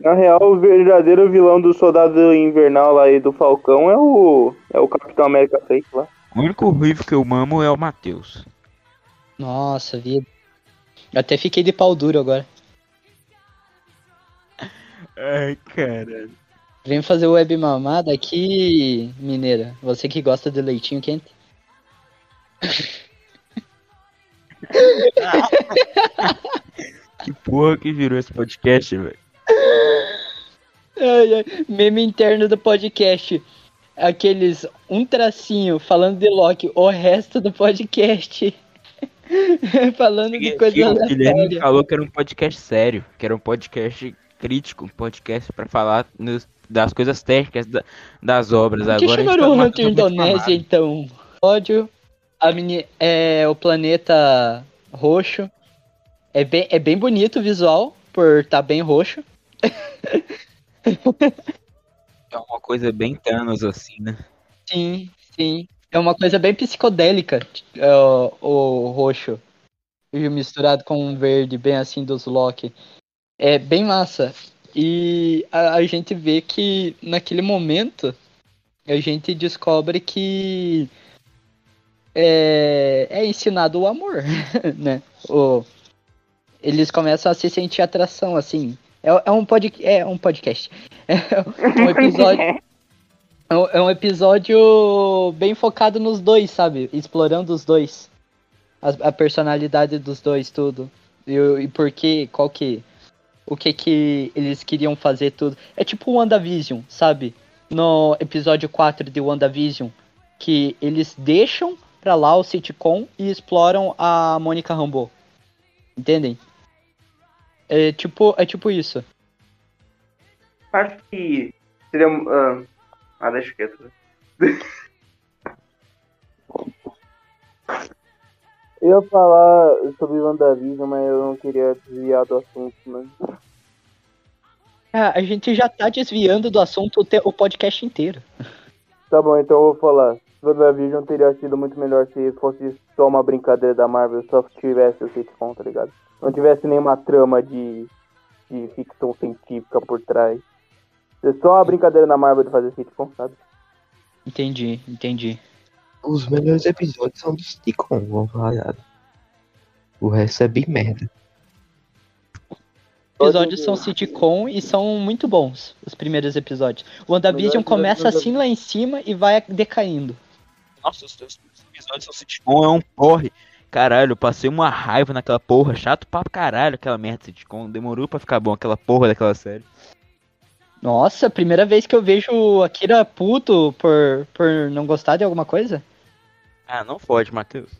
[SPEAKER 1] Na real, o verdadeiro vilão do Soldado Invernal lá e do Falcão é o. É o Capitão América fake lá.
[SPEAKER 6] O único ruivo que eu mamo é o Matheus.
[SPEAKER 2] Nossa, vida. Eu até fiquei de pau duro agora.
[SPEAKER 6] Ai, caralho.
[SPEAKER 2] Vem fazer o web mamada aqui, mineira. Você que gosta de leitinho quente.
[SPEAKER 6] Que porra que virou esse podcast, velho.
[SPEAKER 2] Ai, ai, meme interno do podcast. Aqueles um tracinho falando de Loki, o resto do podcast. falando de
[SPEAKER 6] Que-
[SPEAKER 2] coisa
[SPEAKER 6] que o Guilherme falou que era um podcast sério, que era um podcast crítico, um podcast pra falar nos- das coisas técnicas da- das obras.
[SPEAKER 2] Por que
[SPEAKER 6] Agora
[SPEAKER 2] chamaram
[SPEAKER 6] tá
[SPEAKER 2] o Hunter Indonésia, então? Ódio. A mini, é o planeta roxo. É bem, é bem bonito o visual, por estar bem roxo.
[SPEAKER 6] É uma coisa bem Thanos, assim, né?
[SPEAKER 2] Sim, sim. É uma coisa bem psicodélica, é, o, o roxo. Misturado com um verde, bem assim dos Loki. É bem massa. E a, a gente vê que naquele momento a gente descobre que é, é ensinado o amor, né? O, eles começam a se sentir atração, assim. É, é um, pod, é um podcast. É um episódio. É um, é um episódio bem focado nos dois, sabe? Explorando os dois. A, a personalidade dos dois, tudo. E, e por que, qual que. O que que eles queriam fazer, tudo. É tipo o WandaVision, sabe? No episódio 4 de WandaVision. Que eles deixam pra lá o sitcom e exploram a Mônica Rambeau. Entendem? É tipo, é tipo isso.
[SPEAKER 1] Acho que seria. ah, Ah, deixa quieto. Eu ia falar sobre WandaVision, mas eu não queria desviar do assunto, né?
[SPEAKER 2] Ah, a gente já tá desviando do assunto o podcast inteiro.
[SPEAKER 1] Tá bom, então eu vou falar. WandaVision teria sido muito melhor se fosse só uma brincadeira da Marvel, só tivesse o sitcom, tá ligado? Não tivesse nenhuma trama de, de ficção científica por trás. É só uma brincadeira da Marvel de fazer sitcom, sabe?
[SPEAKER 2] Entendi, entendi.
[SPEAKER 3] Os melhores episódios são do sitcom, vamos falar. a. O resto é bem merda.
[SPEAKER 2] Os episódios são sitcom e são muito bons, os primeiros episódios. O WandaVision começa assim lá em cima e vai decaindo.
[SPEAKER 6] Nossa, os episódios são sitcom, é um porre. Caralho, eu passei uma raiva naquela porra, chato pra caralho aquela merda de sitcom. Demorou pra ficar bom aquela porra daquela série.
[SPEAKER 2] Nossa, primeira vez que eu vejo o Akira puto por, por não gostar de alguma coisa.
[SPEAKER 6] Ah, não fode, Matheus.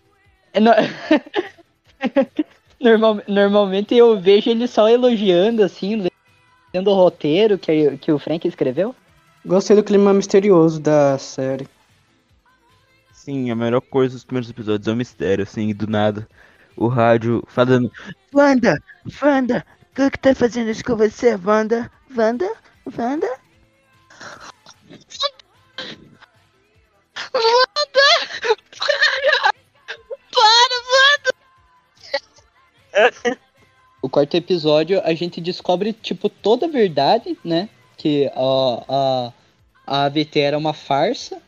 [SPEAKER 2] É, no- Normal- normalmente eu vejo ele só elogiando, assim, lendo o roteiro que, que o Frank escreveu.
[SPEAKER 5] Gostei do clima misterioso da série.
[SPEAKER 6] Assim, a melhor coisa dos primeiros episódios é o mistério, assim, do nada. O rádio falando, Wanda, Wanda, o que que tá fazendo isso com você, Wanda? Wanda? Wanda?
[SPEAKER 2] O quarto episódio a gente descobre, tipo, toda a verdade, né? Que a, a, a AVT era uma farsa,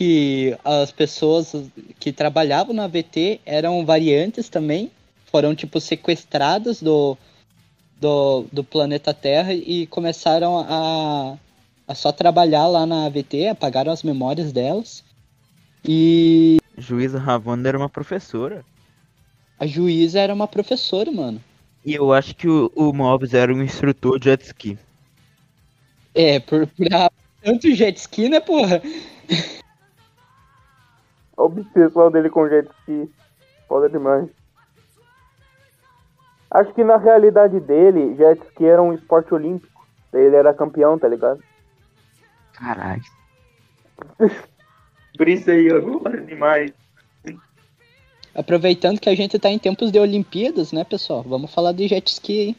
[SPEAKER 2] que as pessoas que trabalhavam na AVT eram variantes também, foram, tipo, sequestradas do, do, do planeta Terra e começaram a, a só trabalhar lá na AVT, apagaram as memórias delas. E
[SPEAKER 6] Juíza Ravonna era uma professora.
[SPEAKER 2] a juíza era uma professora, mano.
[SPEAKER 6] E eu acho que o, o Mobius era um instrutor de jet ski.
[SPEAKER 2] É, por, pra tanto jet ski, né, porra?
[SPEAKER 1] Obsessão dele com jet ski. Foda demais. Acho que na realidade dele, jet ski era um esporte olímpico. Ele era campeão, tá ligado?
[SPEAKER 3] Caralho.
[SPEAKER 1] Por isso aí, agora demais.
[SPEAKER 2] Aproveitando que a gente tá em tempos de Olimpíadas, né, pessoal? Vamos falar de jet ski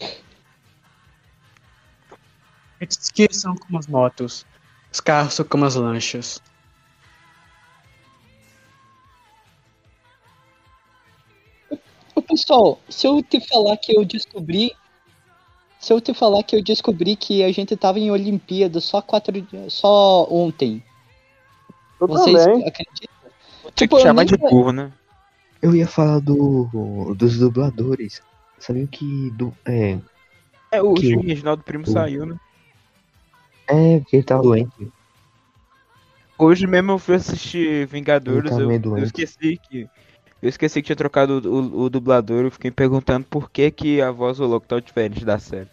[SPEAKER 2] aí.
[SPEAKER 5] Jet ski são como as motos. Os carros são como as lanchas.
[SPEAKER 2] Pessoal, se eu te falar que eu descobri. Se eu te falar que eu descobri que a gente tava em Olimpíadas só quatro dias. Só ontem.
[SPEAKER 1] Eu
[SPEAKER 2] Vocês
[SPEAKER 1] também.
[SPEAKER 2] acreditam?
[SPEAKER 6] Tem
[SPEAKER 2] Tipo,
[SPEAKER 6] que chamar de burro, né?
[SPEAKER 3] Eu ia falar do dos dubladores. Sabiam que do, é,
[SPEAKER 6] É, o
[SPEAKER 3] Que-
[SPEAKER 6] Reginaldo Primo
[SPEAKER 3] o-
[SPEAKER 6] saiu, né?
[SPEAKER 3] é porque ele tava doente.
[SPEAKER 6] Hoje mesmo eu fui assistir Vingadores,
[SPEAKER 3] tá
[SPEAKER 6] eu, eu esqueci que. Eu esqueci que tinha trocado o, o- o dublador, eu fiquei perguntando por que, que a voz do louco tá diferente da série.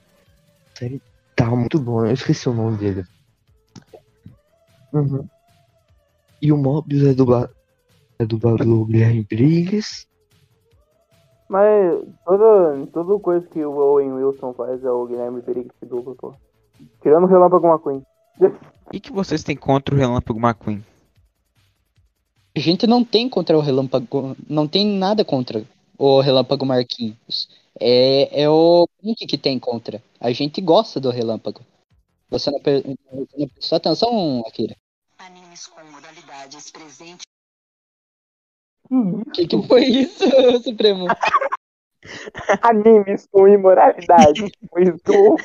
[SPEAKER 3] Tava muito bom, eu esqueci o nome dele. Uhum. E o Mobius é dublado, é dublado pelo Guilherme Briggs.
[SPEAKER 1] Mas toda, toda coisa que o Owen Wilson faz é o Guilherme Briggs que dubla, pô. Tirando o Relâmpago McQueen.
[SPEAKER 6] E que vocês têm contra o Relâmpago McQueen?
[SPEAKER 2] A gente não tem contra o Relâmpago. Não tem nada contra o Relâmpago Marquinhos. É, é o Pink que tem contra. A gente gosta do Relâmpago. Você não, não prestou atenção, Akira?
[SPEAKER 7] Animes com modalidades presente.
[SPEAKER 2] O que, que foi isso, Supremo?
[SPEAKER 1] Animes com imoralidade. Foi isso que eu.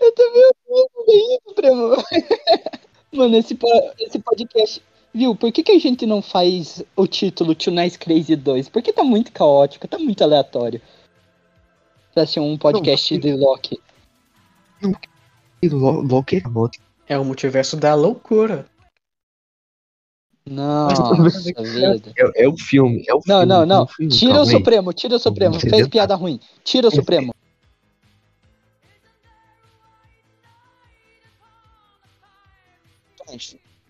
[SPEAKER 2] Eu também ouvi isso, Supremo. Mano, esse, esse podcast. Viu, por que, que a gente não faz o título Nice Crazy 2? Porque tá muito caótico, tá muito aleatório. Pra ser um podcast de Loki.
[SPEAKER 3] Lo- Loki é caótico.
[SPEAKER 5] É o multiverso da loucura.
[SPEAKER 2] Vida.
[SPEAKER 3] É, é o filme, é o
[SPEAKER 2] Não,
[SPEAKER 3] filme.
[SPEAKER 2] não,
[SPEAKER 3] é
[SPEAKER 2] não.
[SPEAKER 3] filme,
[SPEAKER 2] Tira o
[SPEAKER 3] aí.
[SPEAKER 2] Supremo, tira o Supremo. Fez piada ruim. Tira o Supremo.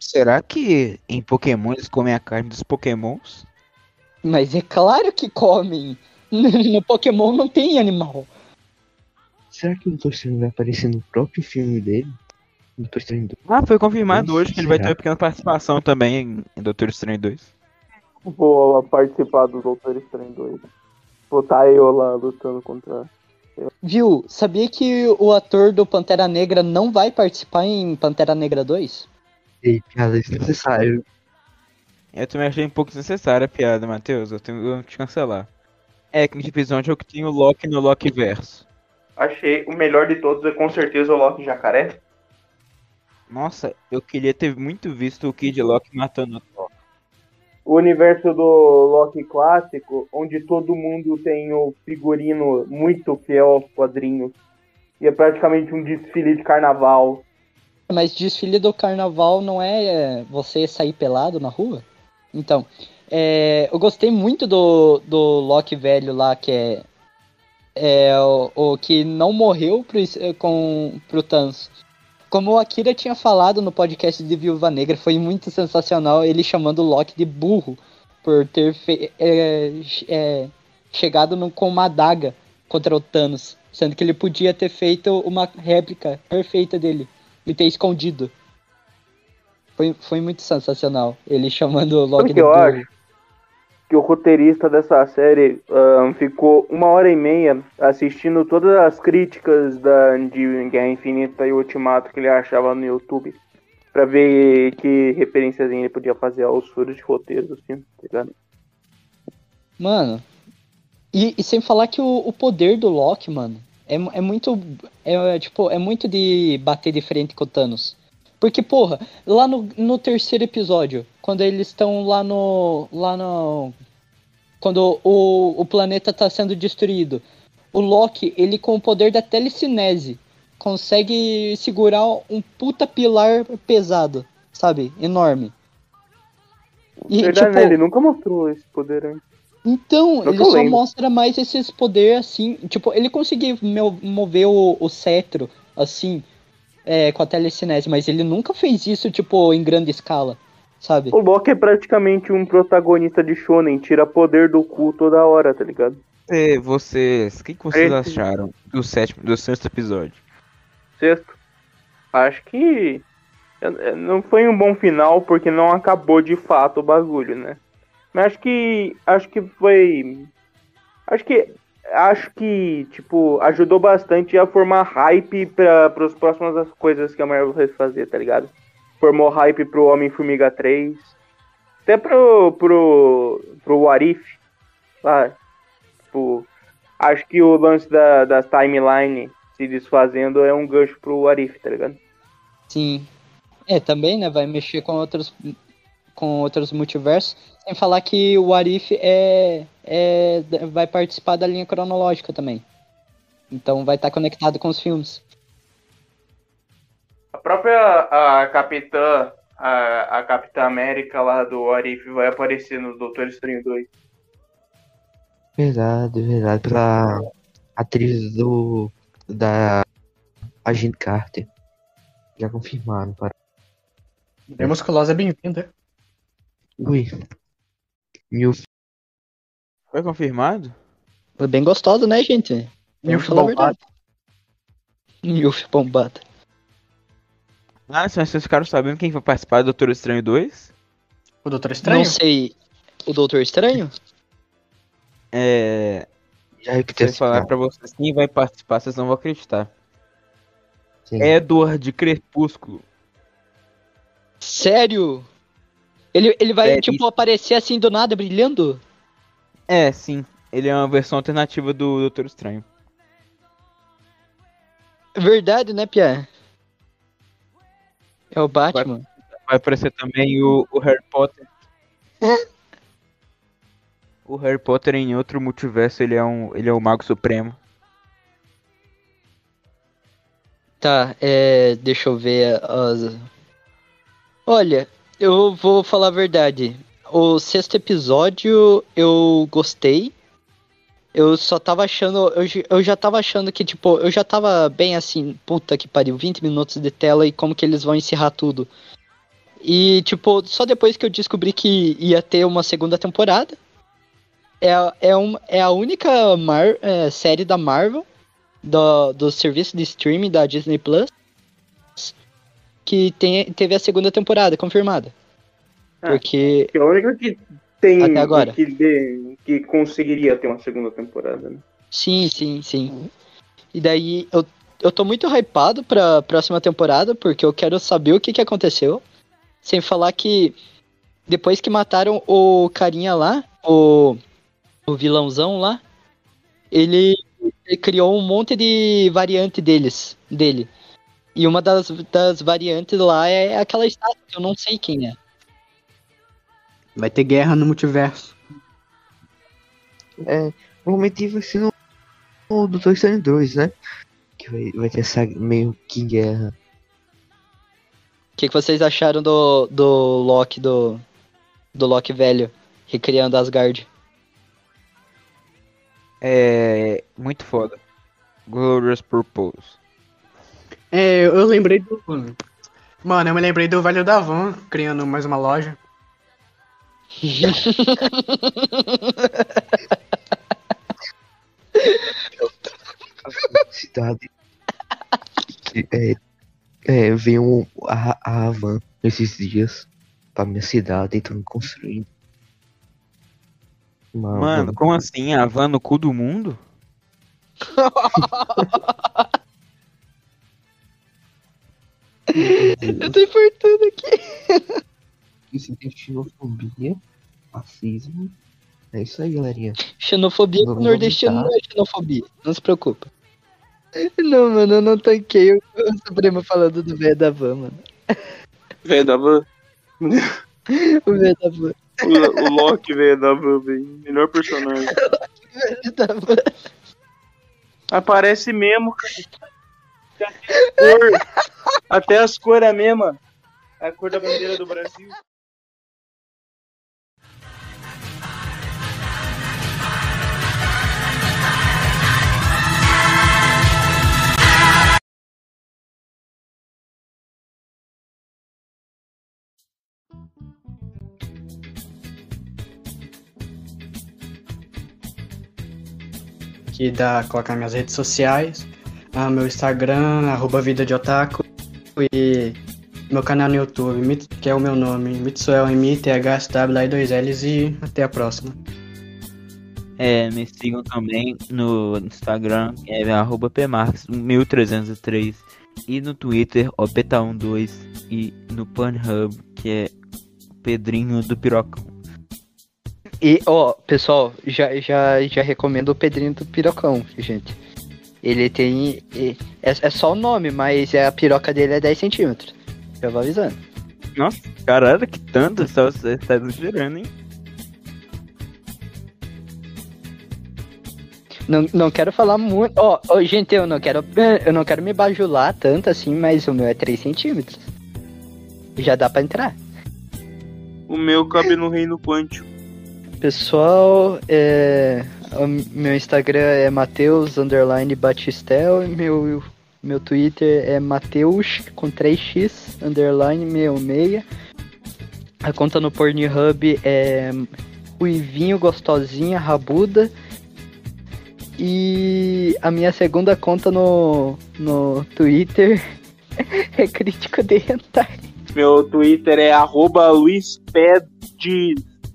[SPEAKER 6] Será que em Pokémon eles comem a carne dos Pokémons?
[SPEAKER 2] Mas é claro que comem. No Pokémon não tem animal.
[SPEAKER 3] Será que o Doutor Estranho vai aparecer no próprio filme dele? Doutor Estranho 2.
[SPEAKER 6] Ah, foi confirmado
[SPEAKER 3] Ixi,
[SPEAKER 6] hoje que ele vai ter uma pequena participação também em, em Doutor Estranho 2.
[SPEAKER 1] Vou participar do Doutor Estranho 2. Vou tá eu lá lutando contra.
[SPEAKER 2] Viu? Sabia que o ator do Pantera Negra não vai participar em Pantera Negra 2?
[SPEAKER 3] Ei, piada desnecessária.
[SPEAKER 6] Eu também achei um pouco desnecessária a piada, Matheus. Eu tenho vou te cancelar. É, que episódio é o que tem o Loki no Loki verso.
[SPEAKER 1] Achei o melhor de todos é com certeza o Loki Jacaré.
[SPEAKER 6] Nossa, eu queria ter muito visto o Kid Loki matando o Thor.
[SPEAKER 1] O universo do Loki clássico, onde todo mundo tem o figurino muito fiel aos quadrinhos. E é praticamente um desfile de carnaval.
[SPEAKER 2] Mas desfile do carnaval não é é, você sair pelado na rua? Então, é, eu gostei muito do, do Loki velho lá, que é, é o, o que não morreu pro, com, pro Thanos. Como o Akira tinha falado no podcast de Viúva Negra, foi muito sensacional ele chamando o Loki de burro por ter fe- é, chegado no, com uma adaga contra o Thanos, sendo que ele podia ter feito uma réplica perfeita dele e ter escondido. foi, foi muito sensacional. Ele chamando o Loki
[SPEAKER 1] que eu acho? Que o roteirista dessa série ahn, ficou uma hora e meia assistindo todas as críticas da, de Guerra Infinita e Ultimato que ele achava no YouTube. Pra ver que referências ele podia fazer aos furos de roteiro filme, tá ligado?
[SPEAKER 2] Mano. E, e sem falar que o, o poder do Loki, mano, é, é muito. É, tipo, é muito de bater de frente com o Thanos. Porque, porra, lá no, no terceiro episódio, quando eles estão lá no. lá no. Quando o, o planeta tá sendo destruído, o Loki, ele com o poder da telecinese, consegue segurar um puta pilar pesado, sabe? Enorme. E,
[SPEAKER 1] Verdade,
[SPEAKER 2] tipo?
[SPEAKER 1] Ele nunca mostrou esse poder antes.
[SPEAKER 2] Então,
[SPEAKER 1] Não
[SPEAKER 2] ele só
[SPEAKER 1] lembro.
[SPEAKER 2] mostra mais esses poderes assim. Tipo, ele conseguiu meu- mover o, o cetro assim, é, com a telecinese, mas ele nunca fez isso, tipo, em grande escala, sabe?
[SPEAKER 1] O Loki é praticamente um protagonista de Shonen, tira poder do cu toda hora, tá ligado?
[SPEAKER 6] É, vocês, o que, que vocês
[SPEAKER 1] Esse-
[SPEAKER 6] acharam do sétimo, do sexto episódio?
[SPEAKER 1] Sexto. Acho que eh, não foi um bom final porque não acabou de fato o bagulho, né? Mas acho que acho que foi acho que acho que tipo ajudou bastante a formar hype para as próximas coisas que a Marvel vai fazer, tá ligado? Formou hype pro Homem-Formiga 3, até pro pro pro What If, lá, tipo, acho que o lance da, das timeline se desfazendo é um gancho pro Arif, tá ligado?
[SPEAKER 2] Sim. É, também, né? Vai mexer com outros, com outros multiversos. Sem falar que o Arif é, é, vai participar da linha cronológica também. Então vai estar conectado com os filmes.
[SPEAKER 1] A própria a Capitã, a, a Capitã América lá do Arif vai aparecer no Doutor Estranho 2.
[SPEAKER 3] Verdade, verdade. Pela atriz do. da Agente Carter. Já confirmaram. Para...
[SPEAKER 5] Bem musculosa é bem-vinda.
[SPEAKER 3] Ui. Mil
[SPEAKER 6] Foi confirmado?
[SPEAKER 2] Foi bem gostoso, né, gente?
[SPEAKER 5] Milf
[SPEAKER 2] falar a
[SPEAKER 5] bombado.
[SPEAKER 2] verdade. Milf bombada.
[SPEAKER 6] Ah, mas vocês ficaram sabendo quem vai participar do Doutor Estranho 2?
[SPEAKER 5] O Doutor Estranho?
[SPEAKER 2] Não sei. O Doutor Estranho?
[SPEAKER 6] É.
[SPEAKER 3] Já
[SPEAKER 6] Se
[SPEAKER 3] repeti
[SPEAKER 6] eu
[SPEAKER 3] assim.
[SPEAKER 6] falar pra vocês quem vai participar, vocês não vão acreditar.
[SPEAKER 3] Sim.
[SPEAKER 6] Edward Crepúsculo.
[SPEAKER 2] Sério? Ele, ele vai,
[SPEAKER 6] É,
[SPEAKER 2] tipo, aparecer assim do nada, brilhando?
[SPEAKER 6] É, sim. Ele é uma versão alternativa do Doutor Estranho.
[SPEAKER 2] Verdade, né, Pia? É o Batman.
[SPEAKER 6] Vai aparecer também o, o Harry Potter. o Harry Potter em outro multiverso, ele é um, ele é o Mago Supremo.
[SPEAKER 2] Tá, é. Deixa eu ver as. Olha, eu vou falar a verdade. O sexto episódio eu gostei. Eu só tava achando. Eu, eu já tava achando que, tipo, eu já tava bem assim, puta que pariu, 20 minutos de tela e como que eles vão encerrar tudo. E, tipo, só depois que eu descobri que ia ter uma segunda temporada. É, é, um, é a única Mar, é, série da Marvel do, do serviço de streaming da Disney Plus que tem, teve a segunda temporada confirmada.
[SPEAKER 1] Ah.
[SPEAKER 2] Porque.
[SPEAKER 1] Que é a única que tem.
[SPEAKER 2] Até agora.
[SPEAKER 1] Que, dê- que conseguiria ter uma segunda temporada, né?
[SPEAKER 2] Sim, sim, sim. E daí eu, eu tô muito hypado pra próxima temporada, porque eu quero saber o que, que aconteceu. Sem falar que depois que mataram o carinha lá, o, o vilãozão lá, ele, ele criou um monte de variante deles, dele. E uma das, das variantes lá é aquela estátua que eu não sei quem é.
[SPEAKER 5] Vai ter guerra no multiverso.
[SPEAKER 3] É, provavelmente vai ser no, no Doutor Estranho 2, né? Que vai, vai ter essa meio que guerra.
[SPEAKER 2] O que, que vocês acharam do, do Loki, do, do Loki velho, recriando Asgard?
[SPEAKER 6] É. Muito foda. Glorious Purpose.
[SPEAKER 5] É, eu lembrei do. Mano, eu me lembrei do velho da Van criando mais uma loja.
[SPEAKER 3] Cidade. É, é, vem um, a, a van esses dias pra minha cidade tentando construir. Uma
[SPEAKER 6] Mano,
[SPEAKER 3] van.
[SPEAKER 6] como assim? A van no cu do mundo?
[SPEAKER 2] Eu tô importando aqui.
[SPEAKER 3] Isso tem xenofobia, racismo. É isso aí, galerinha.
[SPEAKER 2] Xenofobia com
[SPEAKER 3] Vamos
[SPEAKER 2] nordestino não é xenofobia. Não se preocupa. Não, mano, eu não tanquei o Supremo falando do velho da van, mano.
[SPEAKER 1] Velho da van.
[SPEAKER 2] O velho da van.
[SPEAKER 1] O, o Loki, velho da van, velho. Melhor personagem.
[SPEAKER 2] O velho da van.
[SPEAKER 1] Aparece mesmo, cara. Até cor- Até as cores é a mesma. É a cor da bandeira do Brasil.
[SPEAKER 5] Aqui dá colocar minhas redes sociais. Ah, meu Instagram, arroba vida de otaku. E meu canal no YouTube, que é o meu nome, Mitsuel M T H S W I 2 L's e até a próxima.
[SPEAKER 6] É, me sigam também no Instagram, é arroba pmarx1303 e no Twitter, opeta12 e no Pornhub, que é Pedrinho do Pirocão.
[SPEAKER 2] E, ó, pessoal, já, já, já recomendo o Pedrinho do Pirocão, gente. Ele tem. É, é só o nome, mas a piroca dele é 10 centímetros. Já vou avisando.
[SPEAKER 6] Nossa, caralho, que tanto, só você tá exagerando, hein?
[SPEAKER 2] Não, não quero falar muito. Ó, ó, gente, eu não quero. Eu não quero me bajular tanto assim, mas o meu é 3 centímetros. Já dá pra entrar.
[SPEAKER 1] O meu cabe no reino quântico.
[SPEAKER 2] Pessoal, é, o meu Instagram é Mateus underline Batistel e meu, meu Twitter é Mateus com 3x underline 66. A conta no Pornhub é Ruivinho Gostosinha Rabuda. E a minha segunda conta no, no Twitter é Crítico de Hentai.
[SPEAKER 1] Meu Twitter é arroba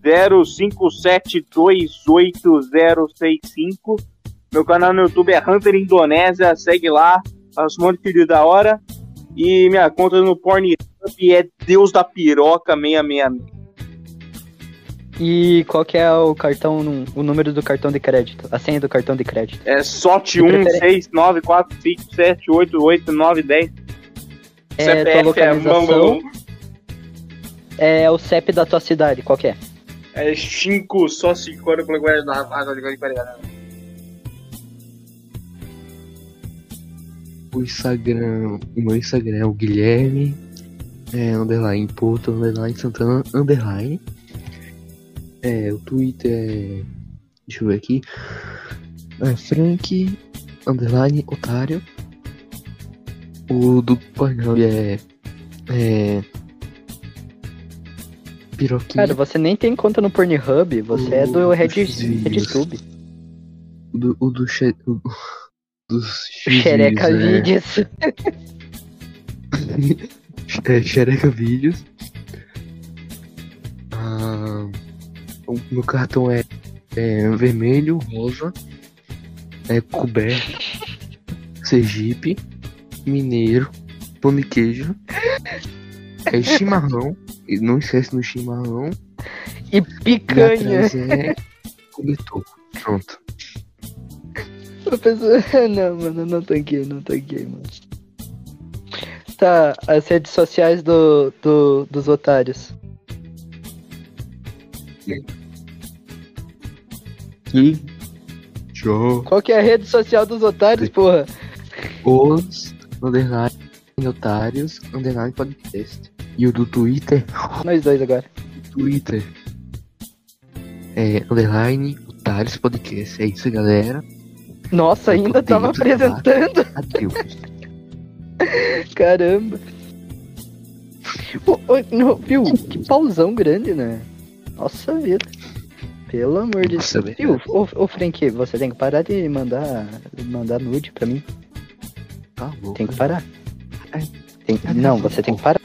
[SPEAKER 1] luisped057288065. Meu canal no YouTube é Hunter Indonésia, segue lá, faço um monte de vídeo da hora. E minha conta no Pornhub é Deus da Piroca 666.
[SPEAKER 2] E qual que é o cartão, o número do cartão de crédito? A senha do cartão de crédito?
[SPEAKER 1] É SOT
[SPEAKER 2] De preferência.
[SPEAKER 1] 16945788910.
[SPEAKER 2] É tua localização. É o CEP da tua cidade, qual que é?
[SPEAKER 1] É 5, só 5 horas para guardar água de guarda
[SPEAKER 3] O Instagram. O meu Instagram é o Guilherme. É, underline Porto, underline Santana, underline. É, o Twitter é. Deixa eu ver aqui. É Frank, underline Otário. O do Pornhub é. É. Piroquinha.
[SPEAKER 2] Cara, você nem tem conta no Pornhub, você é do
[SPEAKER 3] O-
[SPEAKER 2] Red,
[SPEAKER 3] dos vídeos.
[SPEAKER 2] RedTube.
[SPEAKER 3] O do. O do. Xe, o, dos
[SPEAKER 2] Xereca
[SPEAKER 3] vídeos, é-
[SPEAKER 2] Vídeos.
[SPEAKER 3] é, Xereca Vídeos. Ah, o meu cartão é, é vermelho, rosa, é coberto, Sergipe, mineiro, pão de queijo, é chimarrão, e não esquece no chimarrão,
[SPEAKER 2] E
[SPEAKER 3] e
[SPEAKER 2] picanha.
[SPEAKER 3] atrás é cobertor. Pronto.
[SPEAKER 2] A pessoa... Não, mano, não tanquei, não tanquei, mano. Tá, as redes sociais do, do, dos otários.
[SPEAKER 3] E tchau.
[SPEAKER 2] Qual que é a rede social dos otários, porra?
[SPEAKER 3] Os underline otários underline podcast. E o do Twitter,
[SPEAKER 2] Nós dois agora.
[SPEAKER 3] Twitter. É underline otários podcast. É isso, galera.
[SPEAKER 2] Nossa, ainda tava apresentando.
[SPEAKER 3] Adeus.
[SPEAKER 2] Caramba. Ô, ô, não, viu? Que pauzão grande, né? Nossa vida. Pelo amor de Deus. Viu? Ô, ô Frank, você tem que parar de mandar, mandar nude pra mim.
[SPEAKER 3] Tá louco.
[SPEAKER 2] Tem que parar.
[SPEAKER 3] Ai.
[SPEAKER 2] Tem- não, você tem que parar.